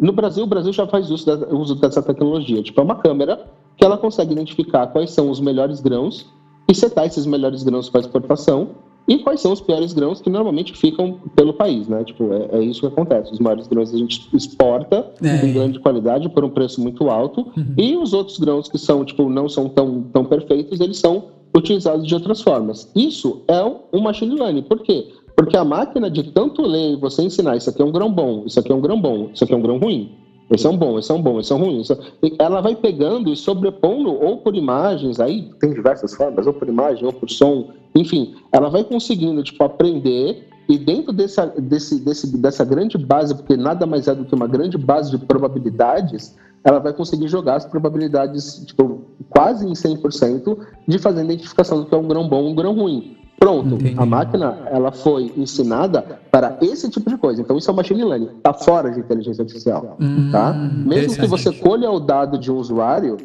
No Brasil, o Brasil já faz uso, da, uso dessa tecnologia. Tipo, é uma câmera que ela consegue identificar quais são os melhores grãos e setar esses melhores grãos para exportação e quais são os piores grãos que normalmente ficam pelo país, né? Tipo, é, é isso que acontece. Os maiores grãos a gente exporta é. em grande qualidade por um preço muito alto uhum. e os outros grãos que são, tipo, não são tão, tão perfeitos, eles são utilizados de outras formas. Isso é um machine learning. Por quê? Porque a máquina de tanto ler e você ensinar isso aqui é um grão bom, isso aqui é um grão bom, isso aqui é um grão ruim, esse é um bom, esse é um ruim. É... Ela vai pegando e sobrepondo, ou por imagens, aí tem diversas formas, ou por imagem, ou por som, enfim, ela vai conseguindo, tipo, aprender e dentro dessa, desse, desse, dessa grande base, porque nada mais é do que uma grande base de probabilidades, ela vai conseguir jogar as probabilidades, tipo, quase em 100% de fazer a identificação do que é um grão bom ou um grão ruim. Pronto, Entendi. a máquina ela foi ensinada para esse tipo de coisa. Então isso é machine learning, está fora de inteligência artificial, hum, tá? Mesmo que você colha o dado de um usuário,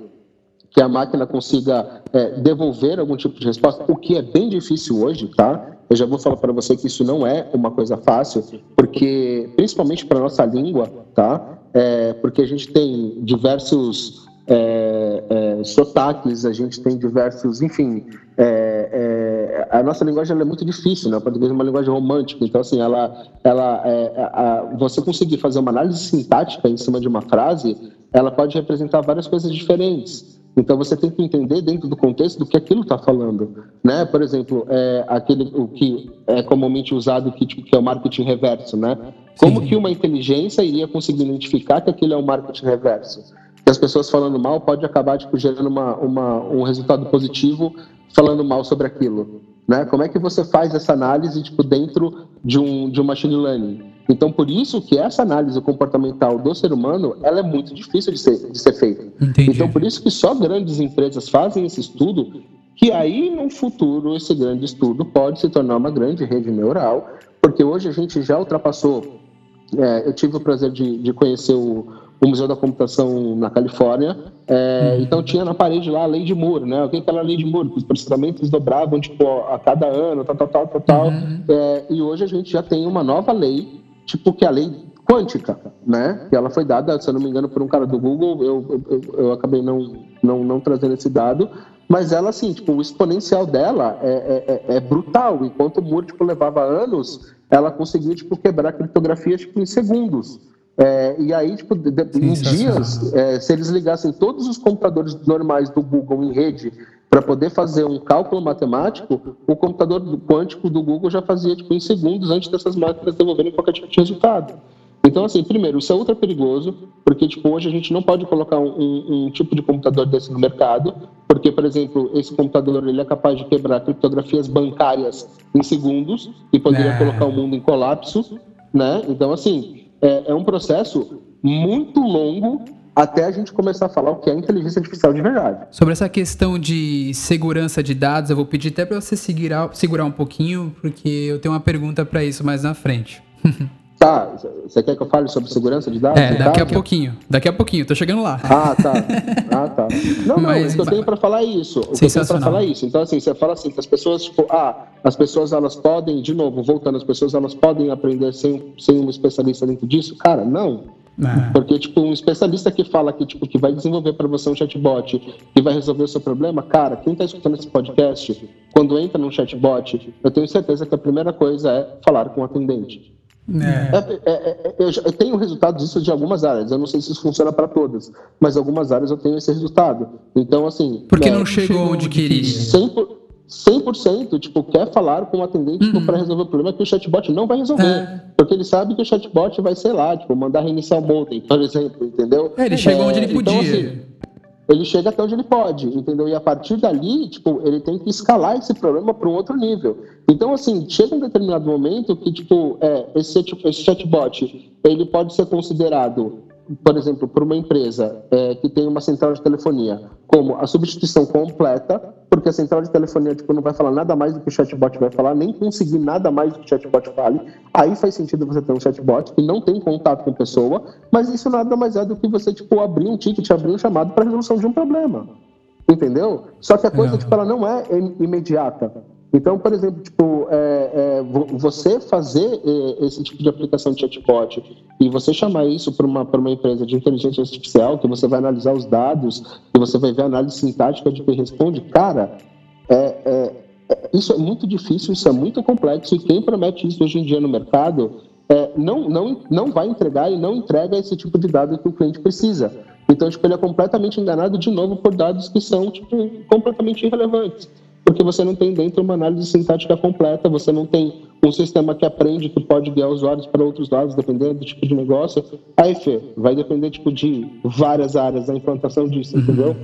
que a máquina consiga é, devolver algum tipo de resposta, o que é bem difícil hoje, tá? Eu já vou falar para você que isso não é uma coisa fácil, porque principalmente para nossa língua, tá? É, porque a gente tem diversos é, é, sotaques, a gente tem diversos, enfim, é, é a nossa linguagem é muito difícil, né? O português é uma linguagem romântica, então assim, ela, ela, é, a, você conseguir fazer uma análise sintática em cima de uma frase, ela pode representar várias coisas diferentes. Então você tem que entender dentro do contexto do que aquilo está falando, né? Por exemplo, é, aquele o que é comumente usado que, tipo, que é o marketing reverso, né? Como Sim. que uma inteligência iria conseguir identificar que aquilo é um marketing reverso? Que as pessoas falando mal pode acabar tipo, gerando uma, uma, um resultado positivo falando mal sobre aquilo, né? Como é que você faz essa análise tipo dentro de um de um machine learning? Então, por isso que essa análise comportamental do ser humano, ela é muito difícil de ser, de ser feita. Entendi. Então, por isso que só grandes empresas fazem esse estudo, que aí, no futuro, esse grande estudo pode se tornar uma grande rede neural, porque hoje a gente já ultrapassou... É, eu tive o prazer de, de conhecer o, o Museu da Computação na Califórnia. É, uhum. Então tinha na parede lá a lei de Moore, né? O que é aquela lei de Moore? Que os processamentos dobravam tipo, a cada ano, tal, tal, tal, tal, tal. Uhum. É, e hoje a gente já tem uma nova lei tipo que é a lei quântica, né? Que ela foi dada, se eu não me engano, por um cara do Google. Eu, eu, eu acabei não, não, não trazendo esse dado, mas ela, assim, tipo, o exponencial dela é, é, é, é brutal. Enquanto o Moore, tipo, levava anos, ela conseguiu, tipo, quebrar criptografia, tipo, em segundos. É, e aí, tipo, de, em dias, é, se eles ligassem todos os computadores normais do Google em rede para poder fazer um cálculo matemático, o computador quântico do Google já fazia tipo, em segundos antes dessas máquinas devolverem qualquer tipo de resultado. Então, assim, primeiro, isso é ultra perigoso, porque tipo, hoje a gente não pode colocar um, um, um, tipo de computador desse no mercado, porque, por exemplo, esse computador ele é capaz de quebrar criptografias bancárias em segundos e poderia é. colocar o mundo em colapso, né? Então, assim, é, é um processo muito longo até a gente começar a falar o que é inteligência artificial de verdade. Sobre essa questão de segurança de dados, eu vou pedir até para você segurar, segurar um pouquinho, porque eu tenho uma pergunta para isso mais na frente. Tá, você quer que eu fale sobre segurança de dados? É, daqui a pouquinho. Daqui a pouquinho, tô chegando lá. Ah, tá. Ah, tá. Não, não, Mas, o que eu tenho para falar é isso. O que eu tenho para falar é isso. Então, assim, você fala assim, que as pessoas, tipo, ah, as pessoas, elas podem, de novo, voltando, as pessoas, elas podem aprender sem, sem um especialista dentro disso? Cara, não. É. Porque, tipo, um especialista que fala que, tipo, que vai desenvolver para você um chatbot que vai resolver o seu problema, cara, quem está escutando esse podcast, quando entra num chatbot, eu tenho certeza que a primeira coisa é falar com o atendente. É. É, é, é eu, eu, tenho resultados disso de algumas áreas. Eu não sei se isso funciona para todas, mas algumas áreas eu tenho esse resultado. Então, assim. Porque não chegou onde queria. 100%, 100% tipo, quer falar com o atendente tipo, uhum. para resolver o problema que o chatbot não vai resolver. É. Porque ele sabe que o chatbot vai, sei lá, tipo, mandar reiniciar o modem, por exemplo, entendeu? É, ele chegou onde ele então, podia. Então, assim, ele chega até onde ele pode, entendeu? E a partir dali, tipo, ele tem que escalar esse problema para um outro nível. Então, assim, chega um determinado momento que, tipo, é, esse, tipo, esse chatbot, ele pode ser considerado por exemplo, para uma empresa é, que tem uma central de telefonia, como a substituição completa, porque a central de telefonia tipo, não vai falar nada mais do que o chatbot vai falar, nem conseguir nada mais do que o chatbot fale, aí faz sentido você ter um chatbot que não tem contato com a pessoa, mas isso nada mais é do que você tipo, abrir um ticket, abrir um chamado para resolução de um problema. entendeu? Só que a coisa, tipo, ela não é imediata. Então, por exemplo, tipo, é, é, você fazer é, esse tipo de aplicação de chatbot e você chamar isso para uma, uma empresa de inteligência artificial, que você vai analisar os dados, e você vai ver a análise sintática de quem responde, cara, é, é, é, isso é muito difícil, isso é muito complexo, e quem promete isso hoje em dia no mercado não, não, não vai entregar e não entrega esse tipo de dado que o cliente precisa. Então, tipo, ele é completamente enganado de novo por dados que são tipo, completamente irrelevantes porque você não tem dentro uma análise sintática completa, você não tem um sistema que aprende que pode guiar usuários para outros lados, dependendo do tipo de negócio. Aí, Fê, vai depender tipo, de várias áreas da implantação disso, uhum. entendeu?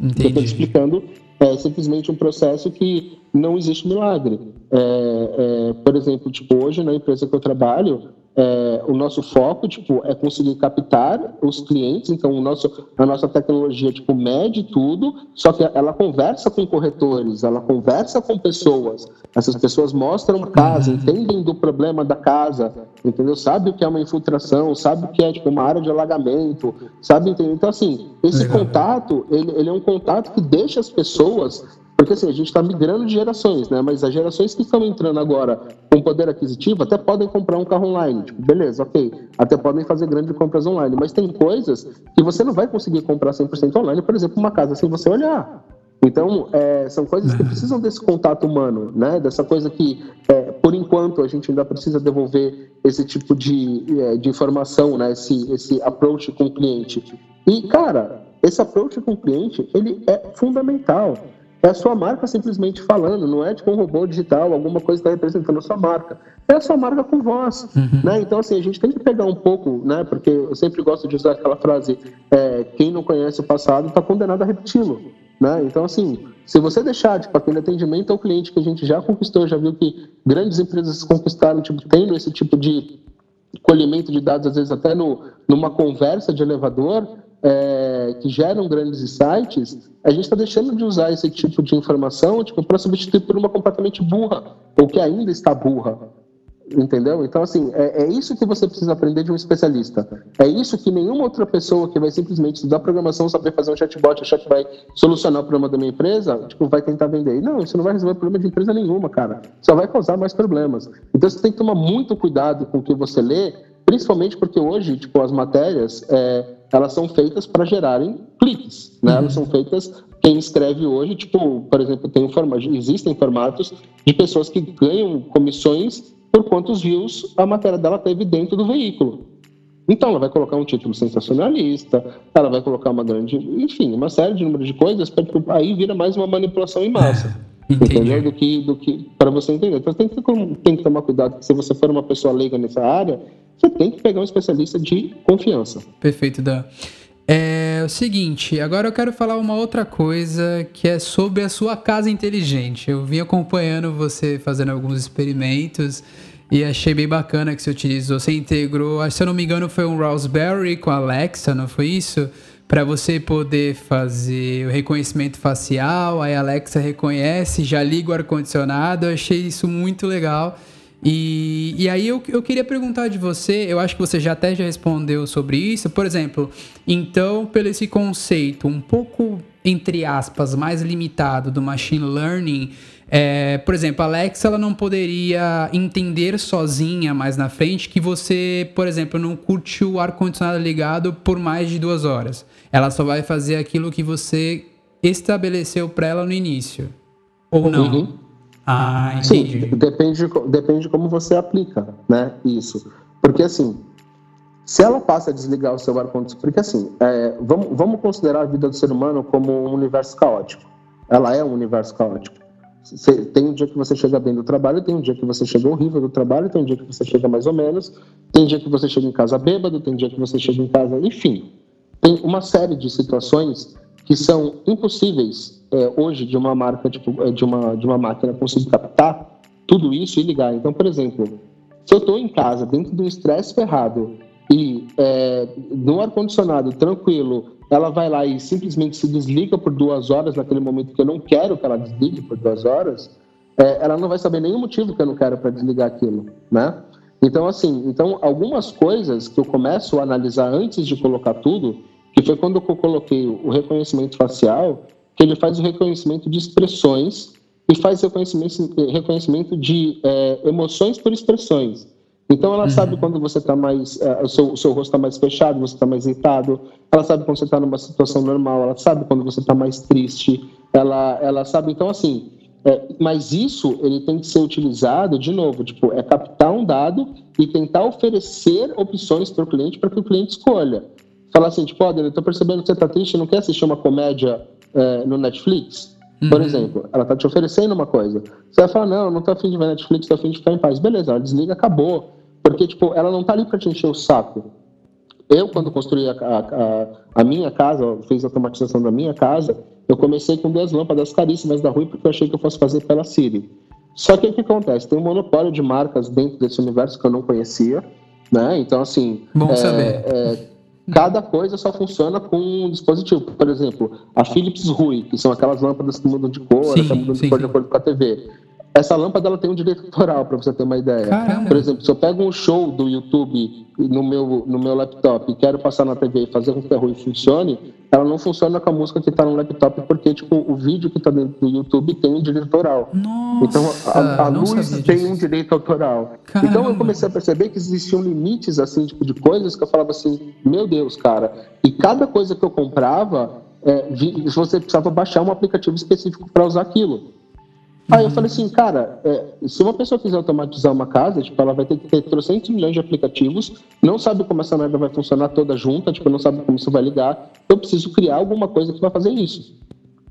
Entendi. Eu estou explicando é simplesmente um processo que não existe milagre. É, é, por exemplo, tipo, hoje na empresa que eu trabalho, é, o nosso foco tipo é conseguir captar os clientes. Então o nosso a nossa tecnologia tipo mede tudo só que ela conversa com corretores ela conversa com pessoas. Essas pessoas mostram a casa entendem do problema da casa entendeu? Sabe o que é uma infiltração sabe o que é tipo uma área de alagamento sabe entendeu? então assim esse contato ele, ele é um contato que deixa as pessoas porque assim, a gente está migrando de gerações, né? Mas as gerações que estão entrando agora com poder aquisitivo até podem comprar um carro online. Tipo, beleza, ok. Até podem fazer grandes compras online. Mas tem coisas que você não vai conseguir comprar 100% online. Por exemplo, uma casa sem você olhar. Então, é, são coisas que precisam desse contato humano, né? Dessa coisa que, é, por enquanto, a gente ainda precisa devolver esse tipo de, é, de informação, né? Esse, esse approach com o cliente. E, cara, esse approach com o cliente, ele é fundamental. É a sua marca simplesmente falando, não é tipo um robô digital, alguma coisa está representando a sua marca. É a sua marca com voz. Uhum. Né? Então, assim, a gente tem que pegar um pouco, né? Porque eu sempre gosto de usar aquela frase: é, quem não conhece o passado está condenado a repeti-lo. Né? Então, assim, se você deixar tipo, aquele atendimento ao cliente que a gente já conquistou, já viu que grandes empresas conquistaram, tipo, tendo esse tipo de colhimento de dados, às vezes até no, numa conversa de elevador, é, que geram grandes insights, a gente está deixando de usar esse tipo de informação tipo, para substituir por uma completamente burra, ou que ainda está burra. Entendeu? Então, assim, é, é, isso que você precisa aprender de um especialista. É isso que nenhuma outra pessoa que vai simplesmente estudar programação, saber fazer um chatbot, achar que vai solucionar o problema da minha empresa, tipo, vai tentar vender. Não, isso não vai resolver problema de empresa nenhuma, cara. Só vai causar mais problemas. Então, você tem que tomar muito cuidado com o que você lê, principalmente porque hoje, tipo, as matérias, é, elas são feitas para gerarem cliques, né? Uhum. Elas são feitas quem escreve hoje, tipo, por exemplo, tem um formato, existem formatos de pessoas que ganham comissões por quantos views a matéria dela teve dentro do veículo. Então, ela vai colocar um título sensacionalista, ela vai colocar uma grande, enfim, uma série de número de coisas, para aí vira mais uma manipulação em massa. entendeu? Do que, do que para você entender. Então, tem que, tem que tomar cuidado. Se você for uma pessoa leiga nessa área, você tem que pegar um especialista de confiança. Perfeito, Dan. É o seguinte, agora eu quero falar uma outra coisa que é sobre a sua casa inteligente. Eu vim acompanhando você fazendo alguns experimentos e achei bem bacana que você utilizou. Você integrou, se eu não me engano, foi um Raspberry com Alexa, não foi isso? Para você poder fazer o reconhecimento facial, aí a Alexa reconhece, já liga o ar-condicionado. Eu achei isso muito legal. E, e aí eu, eu queria perguntar de você, eu acho que você já até já respondeu sobre isso, por exemplo, então, pelo esse conceito um pouco, entre aspas, mais limitado do machine learning, é, por exemplo, a Alexa ela não poderia entender sozinha mais na frente que você, por exemplo, não curte o ar-condicionado ligado por mais de duas horas. Ela só vai fazer aquilo que você estabeleceu para ela no início. Ou não? Uhum. Ah, entendi. Sim, depende, depende de como você aplica, né, isso. Porque, assim, se ela passa a desligar o seu ar-condicionado... Porque, assim, é, vamos, vamos considerar a vida do ser humano como um universo caótico. Ela é um universo caótico. Você, tem um dia que você chega bem do trabalho, tem um dia que você chega horrível do trabalho, tem um dia que você chega mais ou menos, tem um dia que você chega em casa bêbado, tem um dia que você chega em casa... Enfim, tem uma série de situações que são impossíveis é, hoje de uma marca, tipo, de, uma, de uma máquina conseguir captar tudo isso e ligar. Então, por exemplo, se eu estou em casa, dentro de um estresse ferrado, e é, no ar-condicionado, tranquilo, ela vai lá e simplesmente se desliga por duas horas naquele momento que eu não quero que ela desligue por duas horas, é, ela não vai saber nenhum motivo que eu não quero para desligar aquilo, né? Então, assim, então algumas coisas que eu começo a analisar antes de colocar tudo, que foi quando eu coloquei o reconhecimento facial, que ele faz o reconhecimento de expressões e faz reconhecimento, reconhecimento de é, emoções por expressões. Então ela uhum. sabe quando você está mais, é, o, seu, o seu rosto está mais fechado, você está mais irritado. Ela sabe quando você está numa situação normal. Ela sabe quando você está mais triste. Ela, ela sabe. Então assim, é, mas isso ele tem que ser utilizado de novo, tipo, é captar um dado e tentar oferecer opções para o cliente para que o cliente escolha. Falar assim, tipo, olha, eu estou percebendo que você está triste, não quer assistir uma comédia é, no Netflix? Uhum. Por exemplo, ela está te oferecendo uma coisa. Você vai falar, não, não estou afim de ver Netflix, estou afim de ficar em paz. Beleza, ela desliga, acabou. Porque, tipo, ela não está ali para te encher o saco. Eu, quando construí a, a, a, minha casa, fiz a automatização da minha casa, eu comecei com duas lâmpadas caríssimas da Rui porque eu achei que eu fosse fazer pela Siri. Só que o que acontece? Tem um monopólio de marcas dentro desse universo que eu não conhecia, né? Então, assim... Bom é, saber. É, cada coisa só funciona com um dispositivo. Por exemplo, a Philips Rui, que são aquelas lâmpadas que mudam de cor, sim, que mudam de sim, cor de acordo com a TV. Essa lâmpada ela tem um direito autoral, para você ter uma ideia. Caramba. Por exemplo, se eu pego um show do YouTube no meu, no meu laptop e quero passar na TV e fazer com que a Rui funcione, ela não funciona com a música que está no laptop, porque tipo, o vídeo que está dentro do YouTube tem um direito autoral. Nossa, então a, a luz tem um direito autoral. Caramba. Então eu comecei a perceber que existiam limites assim, tipo, de coisas que eu falava assim, meu Deus, cara. E cada coisa que eu comprava, é, você precisava baixar um aplicativo específico para usar aquilo. Aí eu falei assim, cara, é, se uma pessoa quiser automatizar uma casa, tipo, ela vai ter que ter 300 milhões de aplicativos, não sabe como essa merda vai funcionar toda junta, tipo, não sabe como isso vai ligar. Eu preciso criar alguma coisa que vai fazer isso.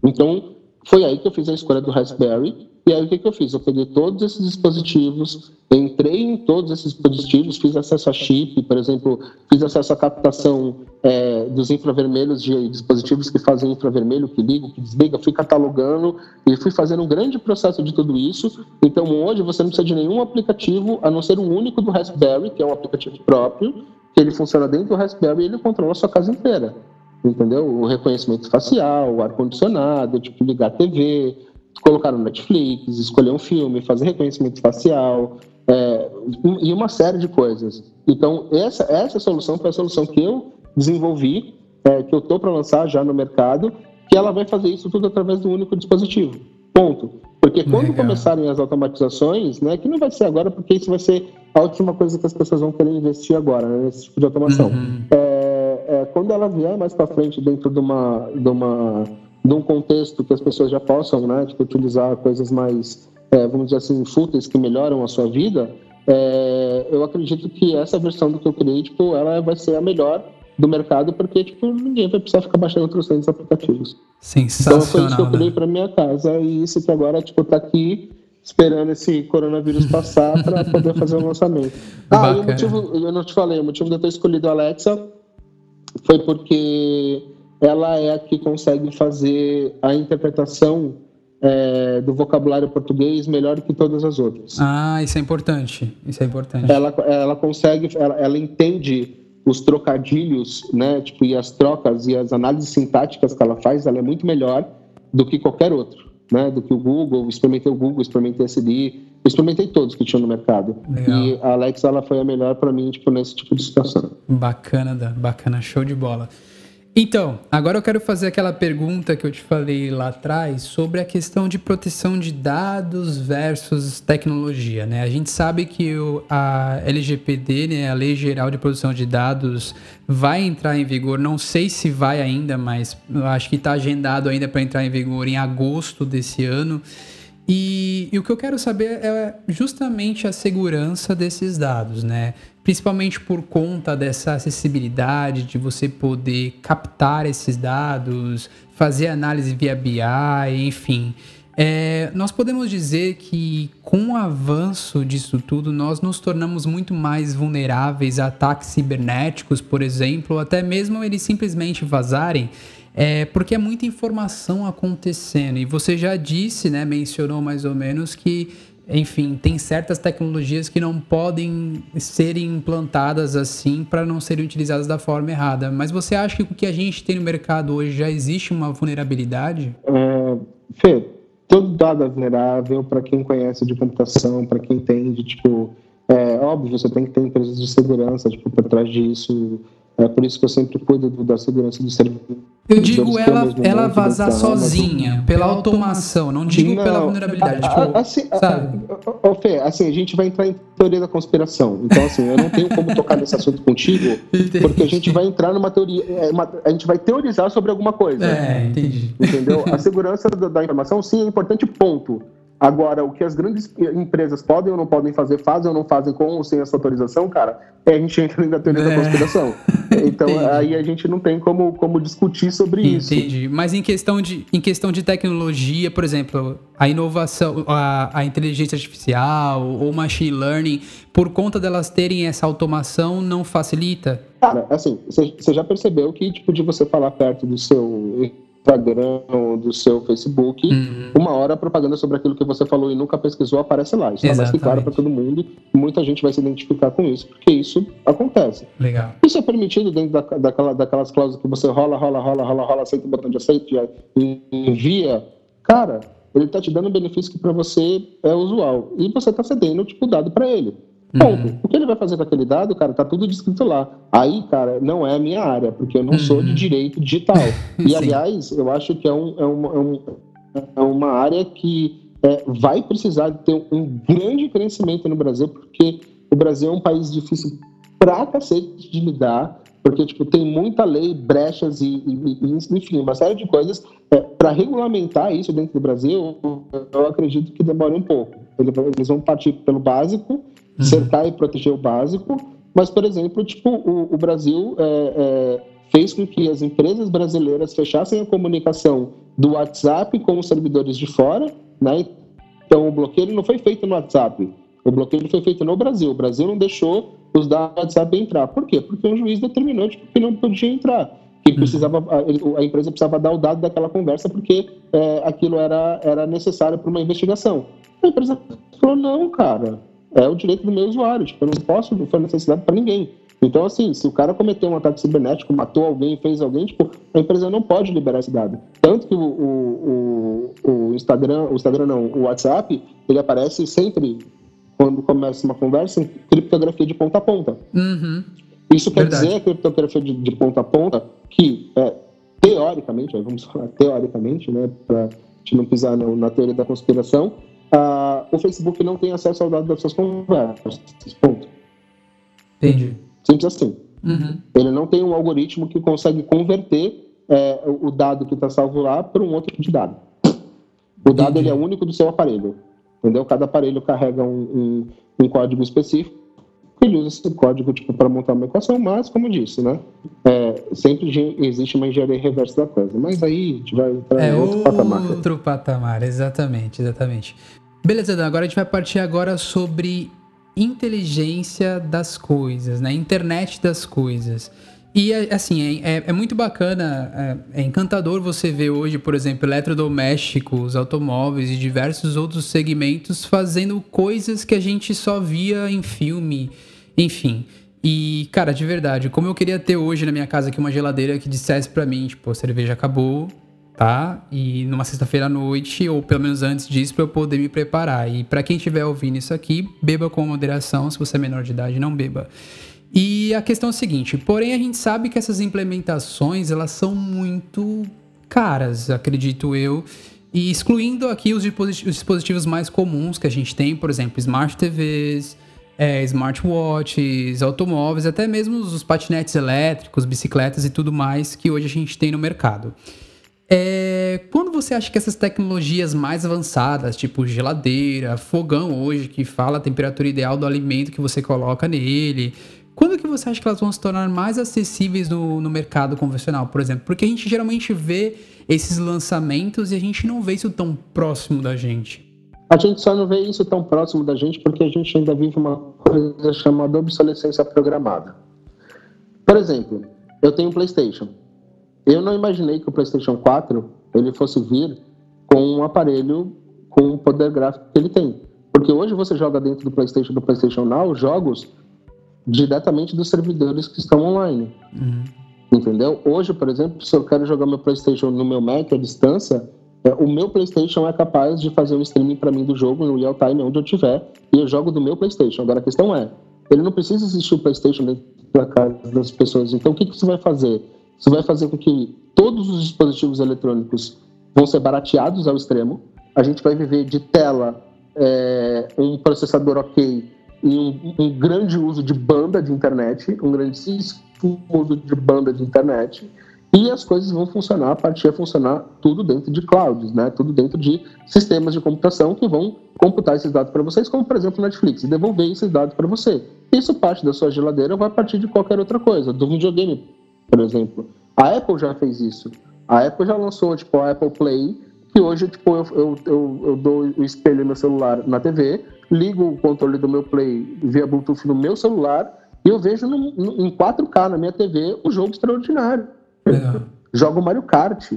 Então, foi aí que eu fiz a escolha do Raspberry e aí o que, que eu fiz? Eu peguei todos esses dispositivos, entrei em todos esses dispositivos, fiz acesso a chip, por exemplo, fiz acesso à captação é, dos infravermelhos de dispositivos que fazem infravermelho, que liga, que desliga, fui catalogando e fui fazendo um grande processo de tudo isso. Então hoje você não precisa de nenhum aplicativo, a não ser um único do Raspberry, que é um aplicativo próprio, que ele funciona dentro do Raspberry e ele controla a sua casa inteira entendeu? O reconhecimento facial, o ar-condicionado, tipo, ligar a TV, colocar no Netflix, escolher um filme, fazer reconhecimento facial é, e uma série de coisas. Então, essa, essa solução foi a solução que eu desenvolvi, é, que eu estou para lançar já no mercado, que ela vai fazer isso tudo através do único dispositivo. Ponto. Porque quando Legal. começarem as automatizações, né, que não vai ser agora, porque isso vai ser a última coisa que as pessoas vão querer investir agora, né, nesse tipo de automação. Uhum. É, é, quando ela vier mais para frente dentro de uma, de uma num contexto que as pessoas já possam, né, tipo, utilizar coisas mais, é, vamos dizer assim, fúteis que melhoram a sua vida, é, eu acredito que essa versão do que eu criei, tipo, ela vai ser a melhor do mercado, porque, tipo, ninguém vai precisar ficar baixando outros aplicativos. Sensacional. Então, foi isso que eu criei né? para minha casa e isso que agora, tipo, tá aqui esperando esse coronavírus passar para poder fazer o lançamento. Ah, o motivo, eu não te falei, o motivo de eu ter escolhido a Alexa foi porque ela é a que consegue fazer a interpretação é, do vocabulário português melhor que todas as outras. Ah, isso é importante. Isso é importante. Ela, ela consegue, ela, ela entende os trocadilhos, né, tipo, e as trocas e as análises sintáticas que ela faz, ela é muito melhor do que qualquer outro, né, do que o Google, experimentei o Google, experimentei a CD, experimentei todos que tinham no mercado. Legal. E a Alexa, ela foi a melhor para mim, tipo, nesse tipo de situação. Bacana, bacana, show de bola. Então, agora eu quero fazer aquela pergunta que eu te falei lá atrás sobre a questão de proteção de dados versus tecnologia, né? A gente sabe que o, a LGPD, né, a Lei Geral de Proteção de Dados, vai entrar em vigor. Não sei se vai ainda, mas acho que está agendado ainda para entrar em vigor em agosto desse ano. E, e, o que eu quero saber é justamente a segurança desses dados, né? Principalmente por conta dessa acessibilidade de você poder captar esses dados, fazer análise via BI, enfim. É, nós podemos dizer que com o avanço disso tudo, nós nos tornamos muito mais vulneráveis a ataques cibernéticos, por exemplo, até mesmo eles simplesmente vazarem é, porque é muita informação acontecendo. E você já disse, né, mencionou mais ou menos que, enfim, tem certas tecnologias que não podem ser implantadas assim para não serem utilizadas da forma errada. Mas você acha que o que a gente tem no mercado hoje já existe uma vulnerabilidade? É, Fê, todo dado é vulnerável para quem conhece de computação, para quem entende, tipo, é óbvio, você tem que ter empresas de segurança, tipo, por trás disso. É por isso que eu sempre cuido da segurança do servidor Eu digo ela, ela vazar sozinha, pela automação, não digo não, pela vulnerabilidade. Tipo, assim, sabe? Ô, Fê, assim, a gente vai entrar em teoria da conspiração. Então, assim, eu não tenho como tocar nesse assunto contigo, porque a gente vai entrar numa teoria. É, uma, a gente vai teorizar sobre alguma coisa. É, entendi. Entendeu? A segurança da, da informação, sim, é importante, ponto. Agora, o que as grandes empresas podem ou não podem fazer, fazem ou não fazem com ou sem essa autorização, cara, é a gente entra na teoria é. da conspiração. Então, aí a gente não tem como, como discutir sobre Entendi. isso. Entendi. Mas em questão, de, em questão de tecnologia, por exemplo, a inovação, a, a inteligência artificial ou machine learning, por conta delas terem essa automação, não facilita? Cara, assim, você já percebeu que, tipo, de você falar perto do seu Instagram, do seu Facebook, uhum. uma hora a propaganda sobre aquilo que você falou e nunca pesquisou aparece lá. Isso está mais claro para todo mundo. Muita gente vai se identificar com isso, porque isso acontece. Legal. Isso é permitido dentro da, daquela, daquelas cláusulas que você rola, rola, rola, rola, rola, aceita o botão de aceito e envia. Cara, ele está te dando um benefício que para você é usual. E você está cedendo, tipo, dado para ele. Ponto. Uhum. O que ele vai fazer com aquele dado, cara, tá tudo descrito lá. Aí, cara, não é a minha área, porque eu não uhum. sou de direito digital. E, aliás, eu acho que é, um, é, uma, é, um, é uma área que é, vai precisar ter um grande crescimento no Brasil, porque o Brasil é um país difícil pra cacete de lidar, porque tipo, tem muita lei, brechas e, e, e enfim, uma série de coisas. É, para regulamentar isso dentro do Brasil, eu acredito que demora um pouco. Eles vão partir pelo básico uhum. cercar e proteger o básico, mas, por exemplo, tipo, o, o Brasil é, é, fez com que as empresas brasileiras fechassem a comunicação do WhatsApp com os servidores de fora, né? Então, o bloqueio não foi feito no WhatsApp, o bloqueio foi feito no Brasil. O Brasil não deixou os dados do WhatsApp entrar. Por quê? Porque um juiz determinou tipo, que não podia entrar. Que uhum. precisava, a, a, empresa precisava dar o dado daquela conversa porque é, aquilo era, era necessário para uma investigação. A empresa falou: não, cara, é o direito do meu usuário. Tipo, eu não posso fornecer esse dado para ninguém. Então, assim, se o cara cometeu um ataque cibernético, matou alguém, fez alguém, tipo, a empresa não pode liberar esse dado. Tanto que o, o, o, Instagram, o Instagram não, o WhatsApp, ele aparece sempre quando começa uma conversa em criptografia de ponta a ponta. Uhum. Isso quer Verdade. dizer a criptografia de, de, ponta a ponta que, é, teoricamente, vamos falar teoricamente, né, para gente não pisar na, na teoria da conspiração, uh, o Facebook não tem acesso ao dado das suas conversas. Ponto. Entendi. Simples assim. Uhum. Ele não tem um algoritmo que consegue converter é, o dado que está salvo lá para um outro tipo de dado. O dado ele é único do seu aparelho. Entendeu? Cada aparelho carrega um, um, um código específico. Ele usa esse código tipo, para montar uma equação, mas, como disse, né? É, sempre existe uma engenharia reversa da coisa. Mas aí a gente vai para é outro patamar. Outro patamar, exatamente, exatamente. Beleza, Dan, agora a gente vai partir agora sobre inteligência das coisas, né? Internet das coisas. E assim, é, é, é muito bacana, é, é, encantador você ver hoje, por exemplo, eletrodomésticos, automóveis e diversos outros segmentos fazendo coisas que a gente só via em filme, enfim. E, cara, de verdade, como eu queria ter hoje na minha casa aqui uma geladeira que dissesse para mim, tipo, a cerveja acabou, tá? E numa sexta-feira à noite, ou pelo menos antes disso, para eu poder me preparar. E para quem estiver ouvindo isso aqui, beba com moderação. Se você é menor de idade, não beba. E a questão é a seguinte, porém a gente sabe que essas implementações, elas são muito caras, acredito eu. E excluindo aqui os dispositivos mais comuns que a gente tem, por exemplo, Smart TVs, é, smartwatches, automóveis, até mesmo os patinetes elétricos, bicicletas e tudo mais que hoje a gente tem no mercado. É, quando você acha que essas tecnologias mais avançadas, tipo geladeira, fogão hoje, que fala a temperatura ideal do alimento que você coloca nele, quando que você acha que elas vão se tornar mais acessíveis no, no mercado convencional, por exemplo? Porque a gente geralmente vê esses lançamentos e a gente não vê isso tão próximo da gente. A gente só não vê isso tão próximo da gente porque a gente ainda vive uma coisa chamada obsolescência programada. Por exemplo, eu tenho um PlayStation. Eu não imaginei que o PlayStation 4 ele fosse vir com um aparelho com o poder gráfico que ele tem. Porque hoje você joga dentro do PlayStation do PlayStation Now jogos diretamente dos servidores que estão online. Uhum. Entendeu? Hoje, por exemplo, se eu quero jogar meu PlayStation no meu Mac à distância, é, o meu PlayStation é capaz de fazer um streaming para mim do jogo no real time onde eu tiver e eu jogo do meu PlayStation. Agora a questão é, ele não precisa assistir o PlayStation dentro da casa das pessoas. Então o que, que você vai fazer? Isso vai fazer com que todos os dispositivos eletrônicos vão ser barateados ao extremo. A gente vai viver de tela, é, um processador ok e um, um, grande uso de banda de internet, um grandíssimo uso de banda de internet. E as coisas vão funcionar, a partir de funcionar tudo dentro de clouds, né? tudo dentro de sistemas de computação que vão computar esses dados para vocês, como por exemplo Netflix, e devolver esses dados para você. Isso parte da sua geladeira vai partir de qualquer outra coisa, do videogame, por exemplo. A Apple já fez isso. A Apple já lançou tipo, a Apple Play, que hoje tipo, eu, eu, eu, eu dou o espelho no celular na TV, ligo o controle do meu Play via Bluetooth no meu celular e eu vejo no, no, em 4K na minha TV o jogo extraordinário. Legal. Joga o Mario Kart.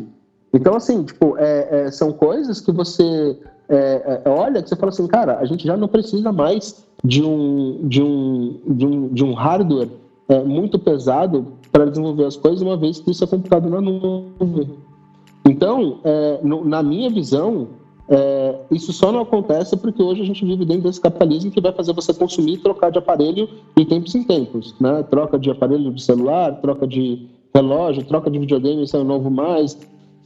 Então, assim, tipo, é, é, são coisas que você é, é, olha que você fala assim, cara, a gente já não precisa mais de um, de um, de um, de um hardware é, muito pesado para desenvolver as coisas, uma vez que isso é computado na nuvem. Então, é, no, na minha visão, é, isso só não acontece porque hoje a gente vive dentro desse capitalismo que vai fazer você consumir e trocar de aparelho em tempos em tempos. Né? Troca de aparelho de celular, troca de relógio, troca de videogame, isso é um novo mais.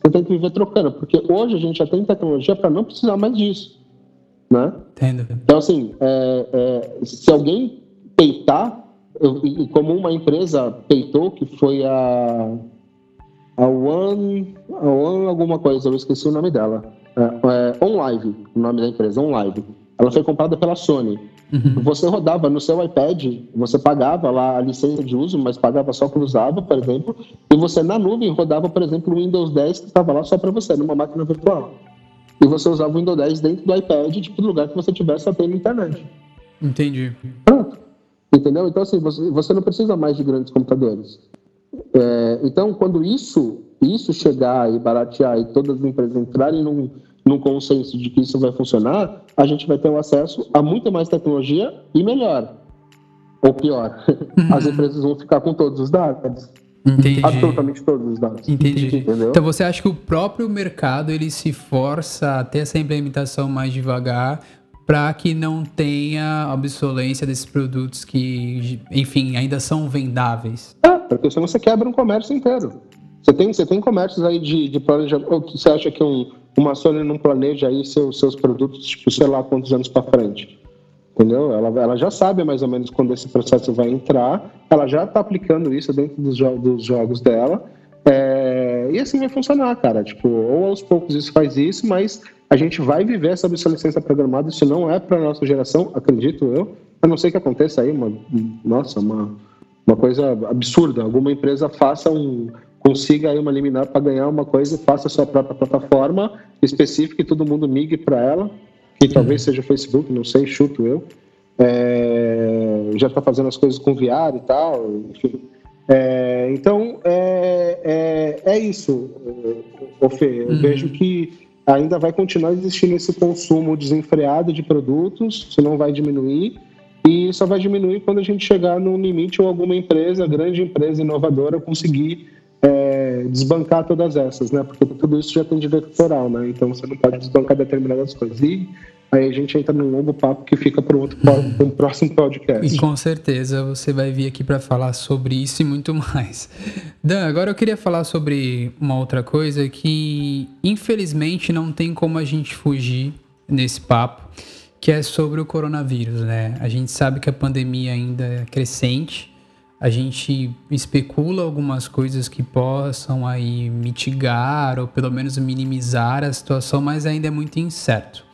Você tem que viver trocando, porque hoje a gente já tem tecnologia para não precisar mais disso. Né? Entendo. Então, assim, é, é, se alguém peitar, eu, como uma empresa peitou, que foi a, a One, a One alguma coisa, eu esqueci o nome dela é, é, OnLive, o nome da empresa, OnLive. Ela foi comprada pela Sony. Uhum. Você rodava no seu iPad, você pagava lá a licença de uso, mas pagava só para usava, por exemplo, e você na nuvem rodava, por exemplo, o Windows 10 que estava lá só para você, numa máquina virtual. E você usava o Windows 10 dentro do iPad, tipo, no lugar que você tivesse até na internet. Entendi. Pronto. Entendeu? Então, assim, você, você não precisa mais de grandes computadores. É, então, quando isso isso chegar e baratear e todas as empresas entrarem num, num consenso de que isso vai funcionar, a gente vai ter um acesso a muito mais tecnologia e melhor. Ou pior, uhum. as empresas vão ficar com todos os dados. Entendi. Absolutamente todos os dados. Entendi. Entendeu? Então você acha que o próprio mercado ele se força a ter essa implementação mais devagar para que não tenha obsolência desses produtos que, enfim, ainda são vendáveis? É, porque senão você quebra um comércio inteiro. Você tem, você tem comércios aí de, de planejamento. Você acha que um, uma Sony não planeja aí seus, seus produtos, tipo, sei lá quantos anos para frente? Entendeu? Ela, ela já sabe mais ou menos quando esse processo vai entrar, ela já está aplicando isso dentro dos, jo dos jogos dela. É, e assim vai funcionar, cara. Tipo, ou aos poucos isso faz isso, mas a gente vai viver essa obsolescência programada. Isso não é para nossa geração, acredito eu. A não ser que aconteça aí uma, nossa, uma, uma coisa absurda. Alguma empresa faça um, consiga aí uma liminar para ganhar uma coisa, faça a sua própria plataforma específica e todo mundo migre para ela, que talvez seja o Facebook, não sei, chuto eu. É, já está fazendo as coisas com VR e tal, enfim. É, então, é, é, é isso, Fê. Eu uhum. vejo que ainda vai continuar existindo esse consumo desenfreado de produtos, isso não vai diminuir, e só vai diminuir quando a gente chegar num limite ou alguma empresa, grande empresa inovadora, conseguir é, desbancar todas essas, né? Porque tudo isso já tem direito autoral, né? Então você não pode desbancar determinadas coisas. E aí a gente entra num longo papo que fica para outro, um próximo podcast. E com certeza você vai vir aqui para falar sobre isso e muito mais. Dan, agora eu queria falar sobre uma outra coisa que infelizmente não tem como a gente fugir nesse papo, que é sobre o coronavírus, né? A gente sabe que a pandemia ainda é crescente a gente especula algumas coisas que possam aí mitigar ou pelo menos minimizar a situação, mas ainda é muito incerto.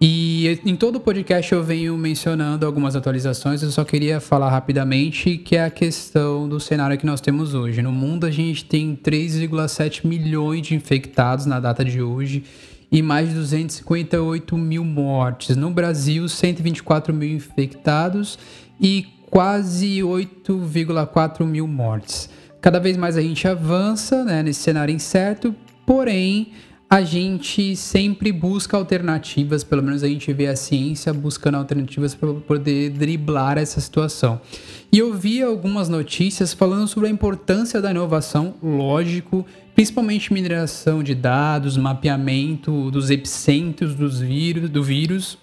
E em todo o podcast eu venho mencionando algumas atualizações, eu só queria falar rapidamente que é a questão do cenário que nós temos hoje. No mundo a gente tem 3,7 milhões de infectados na data de hoje e mais de 258 mil mortes. No Brasil, 124 mil infectados e quase 8,4 mil mortes. Cada vez mais a gente avança né, nesse cenário incerto, porém a gente sempre busca alternativas, pelo menos a gente vê a ciência buscando alternativas para poder driblar essa situação. E eu vi algumas notícias falando sobre a importância da inovação, lógico, principalmente mineração de dados, mapeamento dos epicentros dos vírus, do vírus,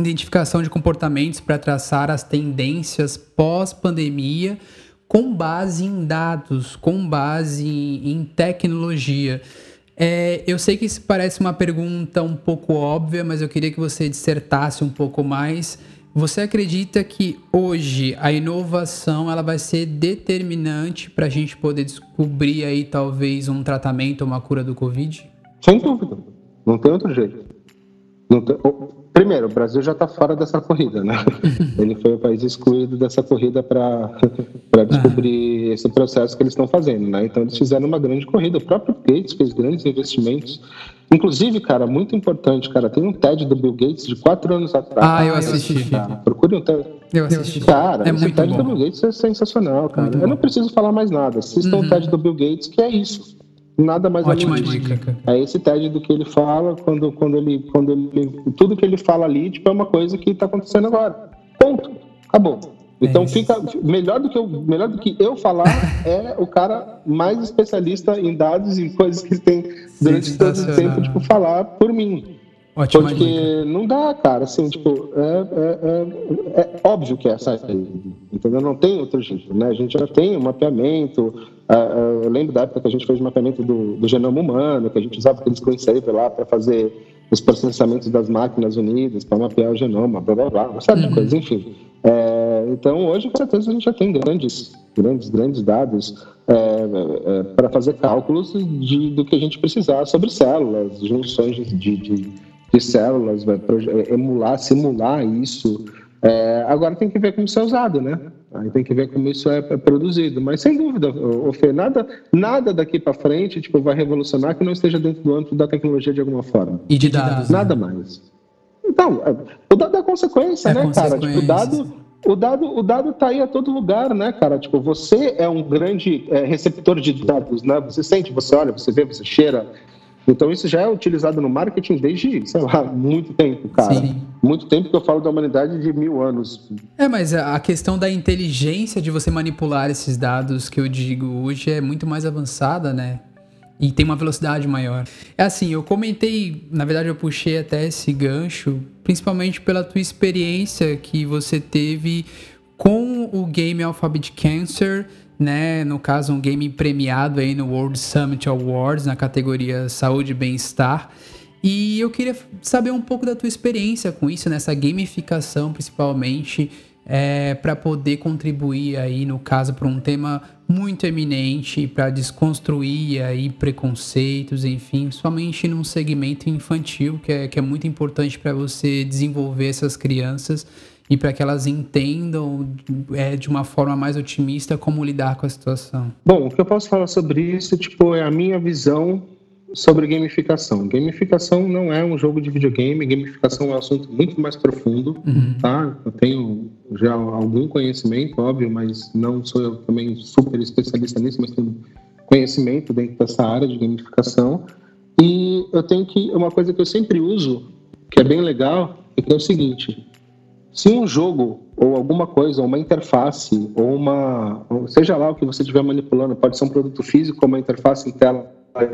identificação de comportamentos para traçar as tendências pós-pandemia, com base em dados, com base em tecnologia. É, eu sei que isso parece uma pergunta um pouco óbvia, mas eu queria que você dissertasse um pouco mais. Você acredita que hoje a inovação ela vai ser determinante para a gente poder descobrir aí talvez um tratamento, uma cura do Covid? Sem dúvida, não tem outro jeito. Tem... Primeiro, o Brasil já está fora dessa corrida, né? Ele foi o país excluído dessa corrida para descobrir esse processo que eles estão fazendo, né? Então, eles fizeram uma grande corrida. O próprio Gates fez grandes investimentos. Inclusive, cara, muito importante, cara, tem um TED do Bill Gates de quatro anos atrás. Ah, eu assisti. Cara. Procure um TED. Eu assisti. Cara, é esse TED bom. do Bill Gates é sensacional, cara. Muito eu não preciso falar mais nada. Assista uhum. um TED do Bill Gates, que é isso. Nada mais Ótima dica. É esse TED do que ele fala quando, quando, ele, quando ele. Tudo que ele fala ali, tipo, é uma coisa que está acontecendo agora. Ponto. Acabou. Então é fica melhor do que eu, melhor do que eu falar é o cara mais especialista em dados e coisas que tem durante todo o tempo tipo falar por mim. Ótima Porque dica. não dá, cara, assim, tipo, é, é, é, é óbvio que é essa entendeu? Não tem outro jeito, né? A gente já tem um mapeamento, eu lembro da época que a gente fez o mapeamento do, do genoma humano, que a gente usava aqueles screensaver lá para fazer os processamentos das máquinas unidas, para mapear o genoma, blá blá blá, uma série uhum. de coisas, enfim. É, então, hoje, com certeza, a gente já tem grandes, grandes, grandes dados é, é, para fazer cálculos de, do que a gente precisar sobre células, junções de, de, de células, emular, simular isso. É, agora tem que ver como isso é usado, né? Aí tem que ver como isso é, é produzido. Mas sem dúvida, o Fê, nada, nada daqui para frente tipo, vai revolucionar que não esteja dentro do âmbito da tecnologia de alguma forma. E de dados. Nada né? mais. Então, é, o dado é consequência, é né, consequência. cara? Tipo, o dado, o dado, o dado tá aí a todo lugar, né, cara? Tipo, você é um grande é, receptor de dados, né? Você sente, você olha, você vê, você cheira, então isso já é utilizado no marketing desde, sei lá, muito tempo, cara. Sim. Muito tempo que eu falo da humanidade de mil anos. É, mas a questão da inteligência de você manipular esses dados que eu digo hoje é muito mais avançada, né? E tem uma velocidade maior. É assim, eu comentei, na verdade eu puxei até esse gancho, principalmente pela tua experiência que você teve com o game Alphabet Cancer né? No caso, um game premiado aí no World Summit Awards na categoria Saúde e Bem-Estar. E eu queria saber um pouco da tua experiência com isso, nessa gamificação principalmente, é, para poder contribuir aí, no caso, para um tema muito eminente, para desconstruir aí preconceitos, enfim, somente num segmento infantil, que é, que é muito importante para você desenvolver essas crianças e para que elas entendam é, de uma forma mais otimista como lidar com a situação? Bom, o que eu posso falar sobre isso tipo, é a minha visão sobre gamificação. Gamificação não é um jogo de videogame, gamificação é um assunto muito mais profundo, uhum. tá? Eu tenho já algum conhecimento, óbvio, mas não sou eu também super especialista nisso, mas tenho conhecimento dentro dessa área de gamificação. E eu tenho que uma coisa que eu sempre uso, que é bem legal, é que é o seguinte: se um jogo ou alguma coisa, uma interface ou uma, seja lá o que você estiver manipulando, pode ser um produto físico ou uma interface em tela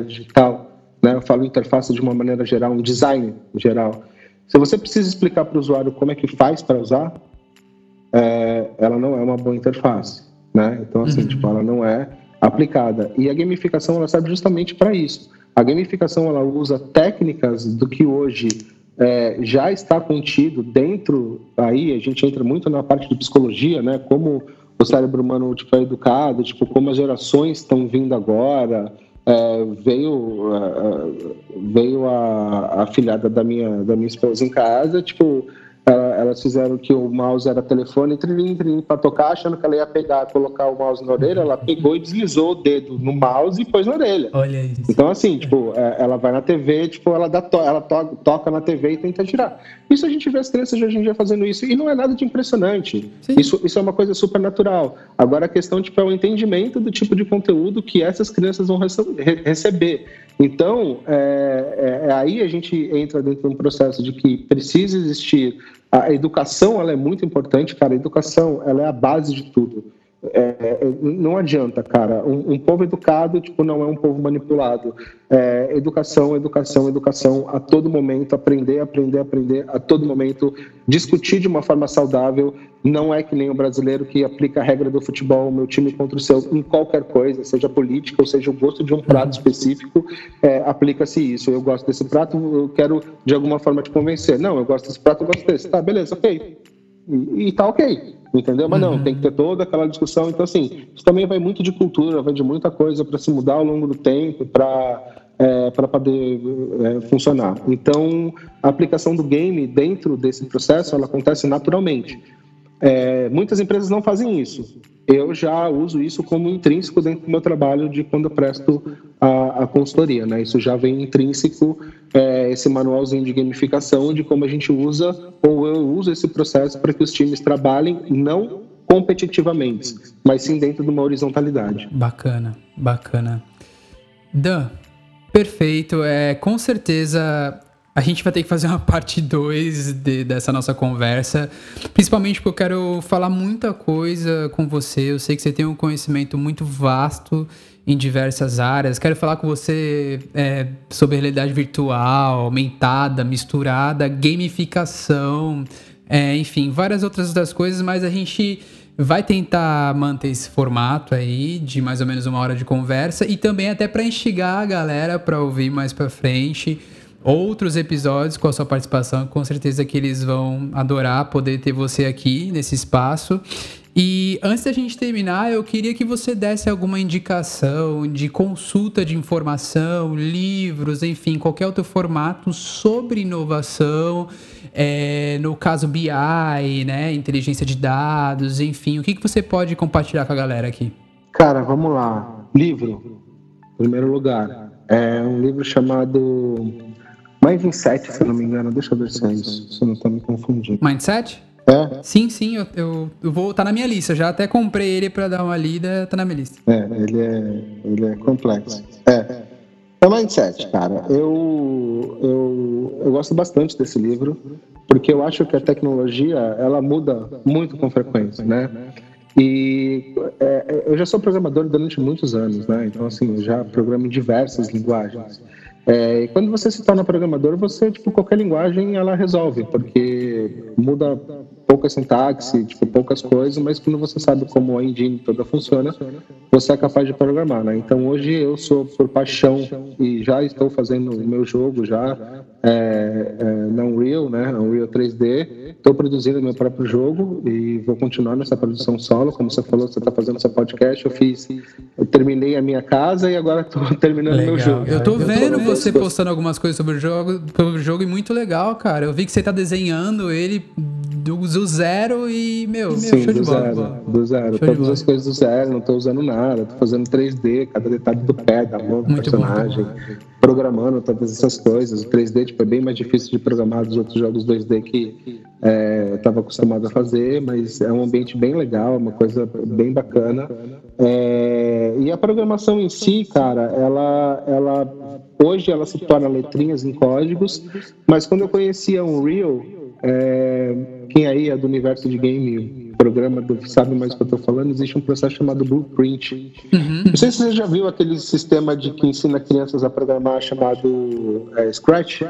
digital, né? Eu falo interface de uma maneira geral, um design geral. Se você precisa explicar para o usuário como é que faz para usar, é, ela não é uma boa interface, né? Então assim, uhum. tipo, ela não é aplicada. E a gamificação ela serve justamente para isso. A gamificação ela usa técnicas do que hoje é, já está contido dentro, aí a gente entra muito na parte de psicologia, né? Como o cérebro humano tipo, é educado, tipo, como as gerações estão vindo agora. É, veio uh, veio a, a filhada da minha, da minha esposa em casa, tipo, elas fizeram que o mouse era telefone, trim, trim, para tocar, achando que ela ia pegar, colocar o mouse na orelha, ela pegou e deslizou o dedo no mouse e pôs na orelha. Olha isso. Então, assim, tipo, é, ela vai na TV, tipo, ela, dá to ela to toca na TV e tenta tirar. Isso a gente vê as crianças de hoje em dia fazendo isso, e não é nada de impressionante. Isso, isso é uma coisa super natural. Agora, a questão, tipo, é o entendimento do tipo de conteúdo que essas crianças vão rece receber. Então, é, é, é, aí a gente entra dentro de um processo de que precisa existir a educação ela é muito importante, cara. A educação ela é a base de tudo. É, não adianta, cara. Um, um, povo educado, tipo, não é um povo manipulado. É, educação, educação, educação a todo momento, aprender, aprender, aprender a todo momento, discutir de uma forma saudável. Não é que nem o brasileiro que aplica a regra do futebol, meu time contra o seu, em qualquer coisa, seja política ou seja o gosto de um prato específico, é, aplica-se isso. Eu gosto desse prato, eu quero de alguma forma te convencer. Não, eu gosto desse prato, eu gosto desse. Tá, beleza, ok. E, e tá ok entendeu? Mas não, uhum. tem que ter toda aquela discussão. Então, assim, isso também vai muito de cultura, vai de muita coisa para se mudar ao longo do tempo, para é, para poder é, funcionar. Então, a aplicação do game dentro desse processo, ela acontece naturalmente. É, muitas empresas não fazem isso. Eu já uso isso como intrínseco dentro do meu trabalho de quando eu presto a, a consultoria. Né? Isso já vem intrínseco, é, esse manualzinho de gamificação de como a gente usa, ou eu uso esse processo para que os times trabalhem não competitivamente, mas sim dentro de uma horizontalidade. Bacana, bacana. Dan, perfeito. É, com certeza a gente vai ter que fazer uma parte 2 de, dessa nossa conversa, principalmente porque eu quero falar muita coisa com você. Eu sei que você tem um conhecimento muito vasto em diversas áreas. Quero falar com você é, sobre realidade virtual, aumentada, misturada, gamificação, é, enfim, várias outras das coisas, mas a gente vai tentar manter esse formato aí de mais ou menos uma hora de conversa e também até para instigar a galera para ouvir mais para frente outros episódios com a sua participação. Com certeza que eles vão adorar poder ter você aqui nesse espaço. E antes da gente terminar, eu queria que você desse alguma indicação de consulta de informação, livros, enfim, qualquer outro formato sobre inovação, é, no caso BI, né, inteligência de dados, enfim, o que, que você pode compartilhar com a galera aqui? Cara, vamos lá. Livro, em primeiro lugar. É um livro chamado Mindset, se eu não me engano. Deixa eu ver se é isso, se eu não estou me confundindo. Mindset? É? Sim, sim, eu, eu, eu, vou. Tá na minha lista. Já até comprei ele para dar uma lida, tá na minha lista. É, ele é, ele é complexo. É. É Mindset, cara. Eu, eu, eu gosto bastante desse livro, porque eu acho que a tecnologia ela muda muito com frequência, né? E é, eu já sou programador durante muitos anos, né? Então, assim, eu já programo em diversas linguagens. É, e quando você se torna programador, você, tipo, qualquer linguagem ela resolve, porque muda pouca sintaxe, tipo, poucas coisas, mas quando você sabe como a engine toda funciona, você é capaz de programar, né? Então hoje eu sou por paixão e já estou fazendo o meu jogo já é, é, na Unreal, né? Unreal 3D. Estou produzindo meu próprio jogo e vou continuar nessa produção solo. Como você falou, você está fazendo seu podcast, eu fiz, eu terminei a minha casa e agora estou terminando legal. meu jogo. Eu estou vendo você postando algumas coisas sobre o jogo, sobre o jogo e muito legal, cara. Eu vi que você está desenhando ele do, do zero e, meu, Sim, show do de bola. Zero, do zero. Show Todas as coisas do zero, não estou usando nada. Estou fazendo 3D, cada detalhe do pé, da mão do muito personagem. Bom. Programando todas essas coisas. O 3D tipo, é bem mais difícil de programar dos outros jogos 2D que é, estava acostumado a fazer, mas é um ambiente bem legal, uma coisa bem bacana. É, e a programação em si, cara, ela, ela hoje ela se torna letrinhas em códigos, mas quando eu conhecia Unreal, é, quem aí é do universo de game, programa do, sabe mais o que eu estou falando, existe um processo chamado Blueprint. Uhum. Não sei se você já viu aquele sistema de que ensina crianças a programar chamado é, Scratch.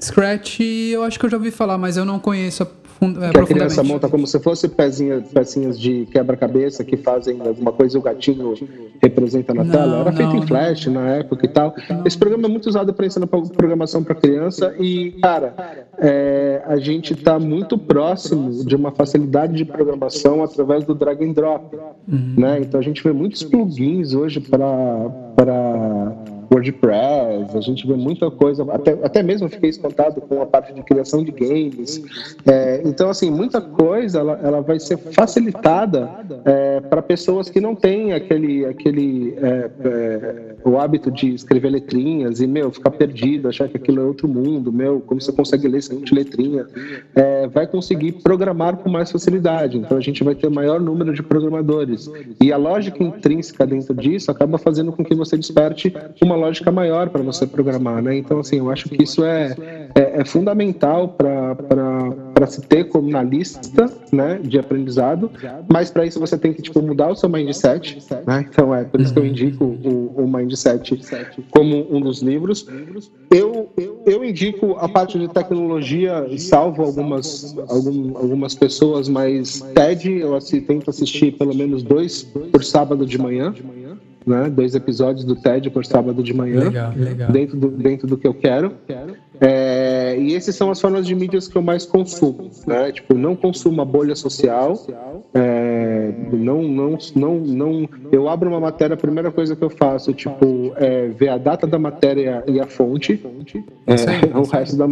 Scratch, eu acho que eu já ouvi falar, mas eu não conheço é, que a criança monta como se fosse pezinha, pecinhas de quebra-cabeça que fazem alguma coisa e o gatinho representa na não, tela. Era não, feito em Flash não. na época e tal. Esse programa é muito usado para ensinar programação para criança e, cara, é, a gente está muito próximo de uma facilidade de programação através do drag and drop. Uhum. Né? Então a gente vê muitos plugins hoje para WordPress, a gente vê muita coisa, até, até mesmo fiquei espantado com a parte de criação de games. É, então, assim, muita coisa ela, ela vai ser facilitada é, para pessoas que não têm aquele, aquele é, é, o hábito de escrever letrinhas e, meu, ficar perdido, achar que aquilo é outro mundo, meu, como você consegue ler sem letrinha, é, vai conseguir programar com mais facilidade. Então, a gente vai ter maior número de programadores. E a lógica intrínseca dentro disso acaba fazendo com que você desperte uma lógica lógica maior para você programar, né? Então, assim, eu acho que isso é, é, é fundamental para se ter como na lista, né, de aprendizado, mas para isso você tem que, tipo, mudar o seu mindset, né? Então, é por isso que eu indico o, o mindset como um dos livros. Eu, eu indico a parte de tecnologia, salvo algumas, algum, algumas pessoas, mas TED eu assim, tento assistir pelo menos dois por sábado de manhã né? Dois episódios do TED por sábado de manhã. Legal, legal. Dentro do, dentro do que eu quero. É, e essas são as formas de mídias que eu mais consumo, né? Tipo, não consumo a bolha social, é, não, não, não, não. Eu abro uma matéria, a primeira coisa que eu faço, tipo, é ver a data da matéria e a fonte. É, o resto da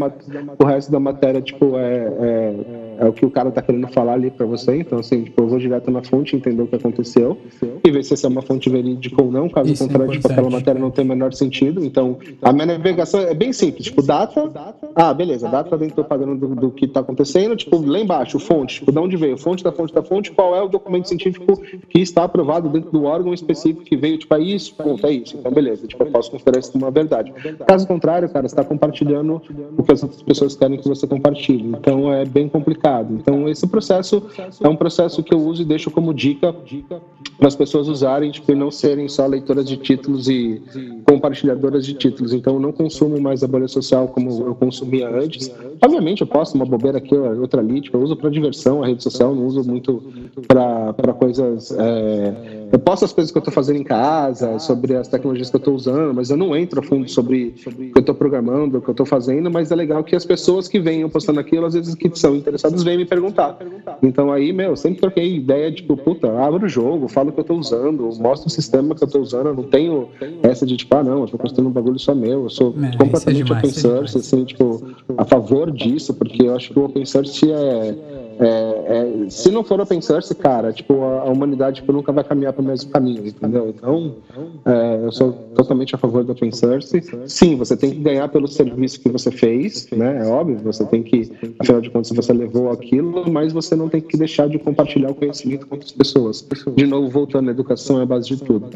o resto da matéria, tipo, é, é, é o que o cara tá querendo falar ali para você. Então, assim, tipo, eu vou direto na fonte, entender o que aconteceu e ver se essa é uma fonte verídica ou não. Caso Isso é contrário, tipo, aquela matéria não tem o menor sentido. Então, a minha navegação é bem simples, tipo, data ah, beleza, data dentro do padrão do, do que está acontecendo, tipo, lá embaixo, fonte, tipo, de onde veio, fonte da fonte da fonte, qual é o documento científico que está aprovado dentro do órgão específico que veio, tipo, é isso, ponto, é isso. Então, beleza, tipo, eu posso considerar isso como uma verdade. Caso contrário, cara, você está compartilhando o que as outras pessoas querem que você compartilhe. Então, é bem complicado. Então, esse processo é um processo que eu uso e deixo como dica para as pessoas usarem, tipo, e não serem só leitoras de títulos e compartilhadoras de títulos. Então, eu não consumo mais a bolha social como eu consumia antes. Obviamente, eu posto uma bobeira aqui, outra ali, tipo, eu uso para diversão a rede social, não uso muito para coisas. É... Eu posto as coisas que eu estou fazendo em casa, sobre as tecnologias que eu estou usando, mas eu não entro a fundo sobre o que eu estou programando, o que eu estou fazendo. Mas é legal que as pessoas que vêm postando aquilo, às vezes que são interessadas, vêm me perguntar. Então aí, meu, sempre troquei ideia, tipo, puta, abro o jogo, falo o que eu estou usando, mostro o sistema que eu estou usando, eu não tenho essa de tipo, ah, não, eu estou postando um bagulho só meu, eu sou é, completamente é open source, assim, tipo, a favor disso, porque eu acho que o open source é, é, é se não for open source, cara, tipo, a, a humanidade tipo, nunca vai caminhar para o mesmo caminho, entendeu? Então, é, eu sou totalmente a favor do open source. Sim, você tem que ganhar pelo serviço que você fez, né? É óbvio, você tem que, afinal de contas, você levou aquilo, mas você não tem que deixar de compartilhar o conhecimento com outras pessoas. De novo, voltando, a educação é a base de tudo.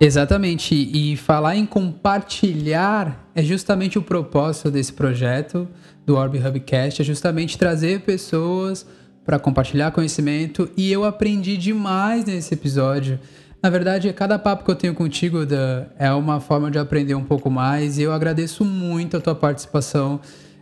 Exatamente. E falar em compartilhar é justamente o propósito desse projeto do Orb Hubcast, é justamente trazer pessoas para compartilhar conhecimento e eu aprendi demais nesse episódio. Na verdade, cada papo que eu tenho contigo Dan, é uma forma de aprender um pouco mais e eu agradeço muito a tua participação.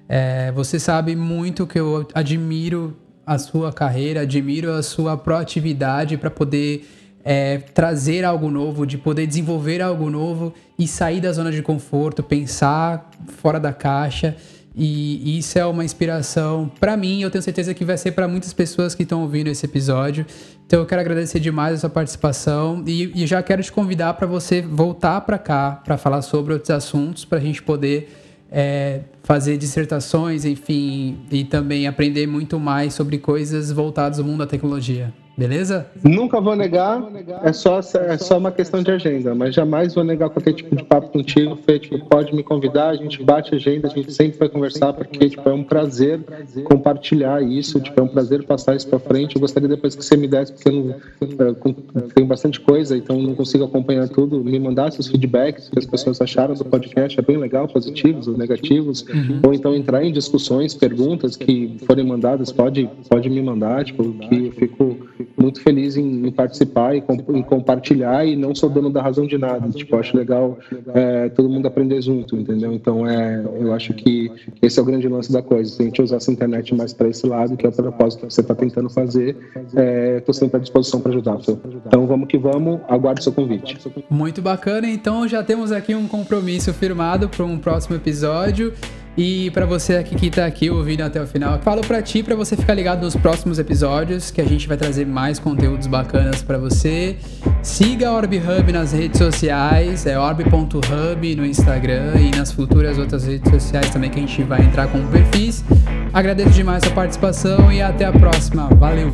É, você sabe muito que eu admiro a sua carreira, admiro a sua proatividade para poder é, trazer algo novo, de poder desenvolver algo novo e sair da zona de conforto, pensar fora da caixa. E isso é uma inspiração para mim, eu tenho certeza que vai ser para muitas pessoas que estão ouvindo esse episódio. Então eu quero agradecer demais a sua participação e, e já quero te convidar para você voltar para cá para falar sobre outros assuntos, para a gente poder é, fazer dissertações, enfim, e também aprender muito mais sobre coisas voltadas ao mundo da tecnologia. Beleza? Nunca vou negar, é só, é só uma questão de agenda, mas jamais vou negar qualquer tipo de papo contigo, Fê, tipo, pode me convidar, a gente bate agenda, a gente sempre vai conversar, porque tipo, é um prazer compartilhar isso, tipo, é um prazer passar isso para frente. Eu gostaria depois que você me desse, porque eu não, tem bastante coisa, então não consigo acompanhar tudo, me mandasse os feedbacks que as pessoas acharam do podcast, é bem legal, positivos ou negativos, uhum. ou então entrar em discussões, perguntas que forem mandadas, pode, pode me mandar, tipo, que eu fico muito feliz em, em participar e em compartilhar e não sou dono da razão de nada. Tipo, acho legal é, todo mundo aprender junto, entendeu? Então, é, eu acho que esse é o grande lance da coisa. Se a gente usar essa internet mais para esse lado, que é o propósito que você está tentando fazer, estou é, sempre à disposição para ajudar. Então, vamos que vamos. Aguardo seu convite. Muito bacana. Então, já temos aqui um compromisso firmado para um próximo episódio. E para você aqui que tá aqui ouvindo até o final, falo para ti para você ficar ligado nos próximos episódios, que a gente vai trazer mais conteúdos bacanas para você. Siga a Orb Hub nas redes sociais, é orb.hub no Instagram e nas futuras outras redes sociais também que a gente vai entrar com perfis. Agradeço demais a participação e até a próxima. Valeu.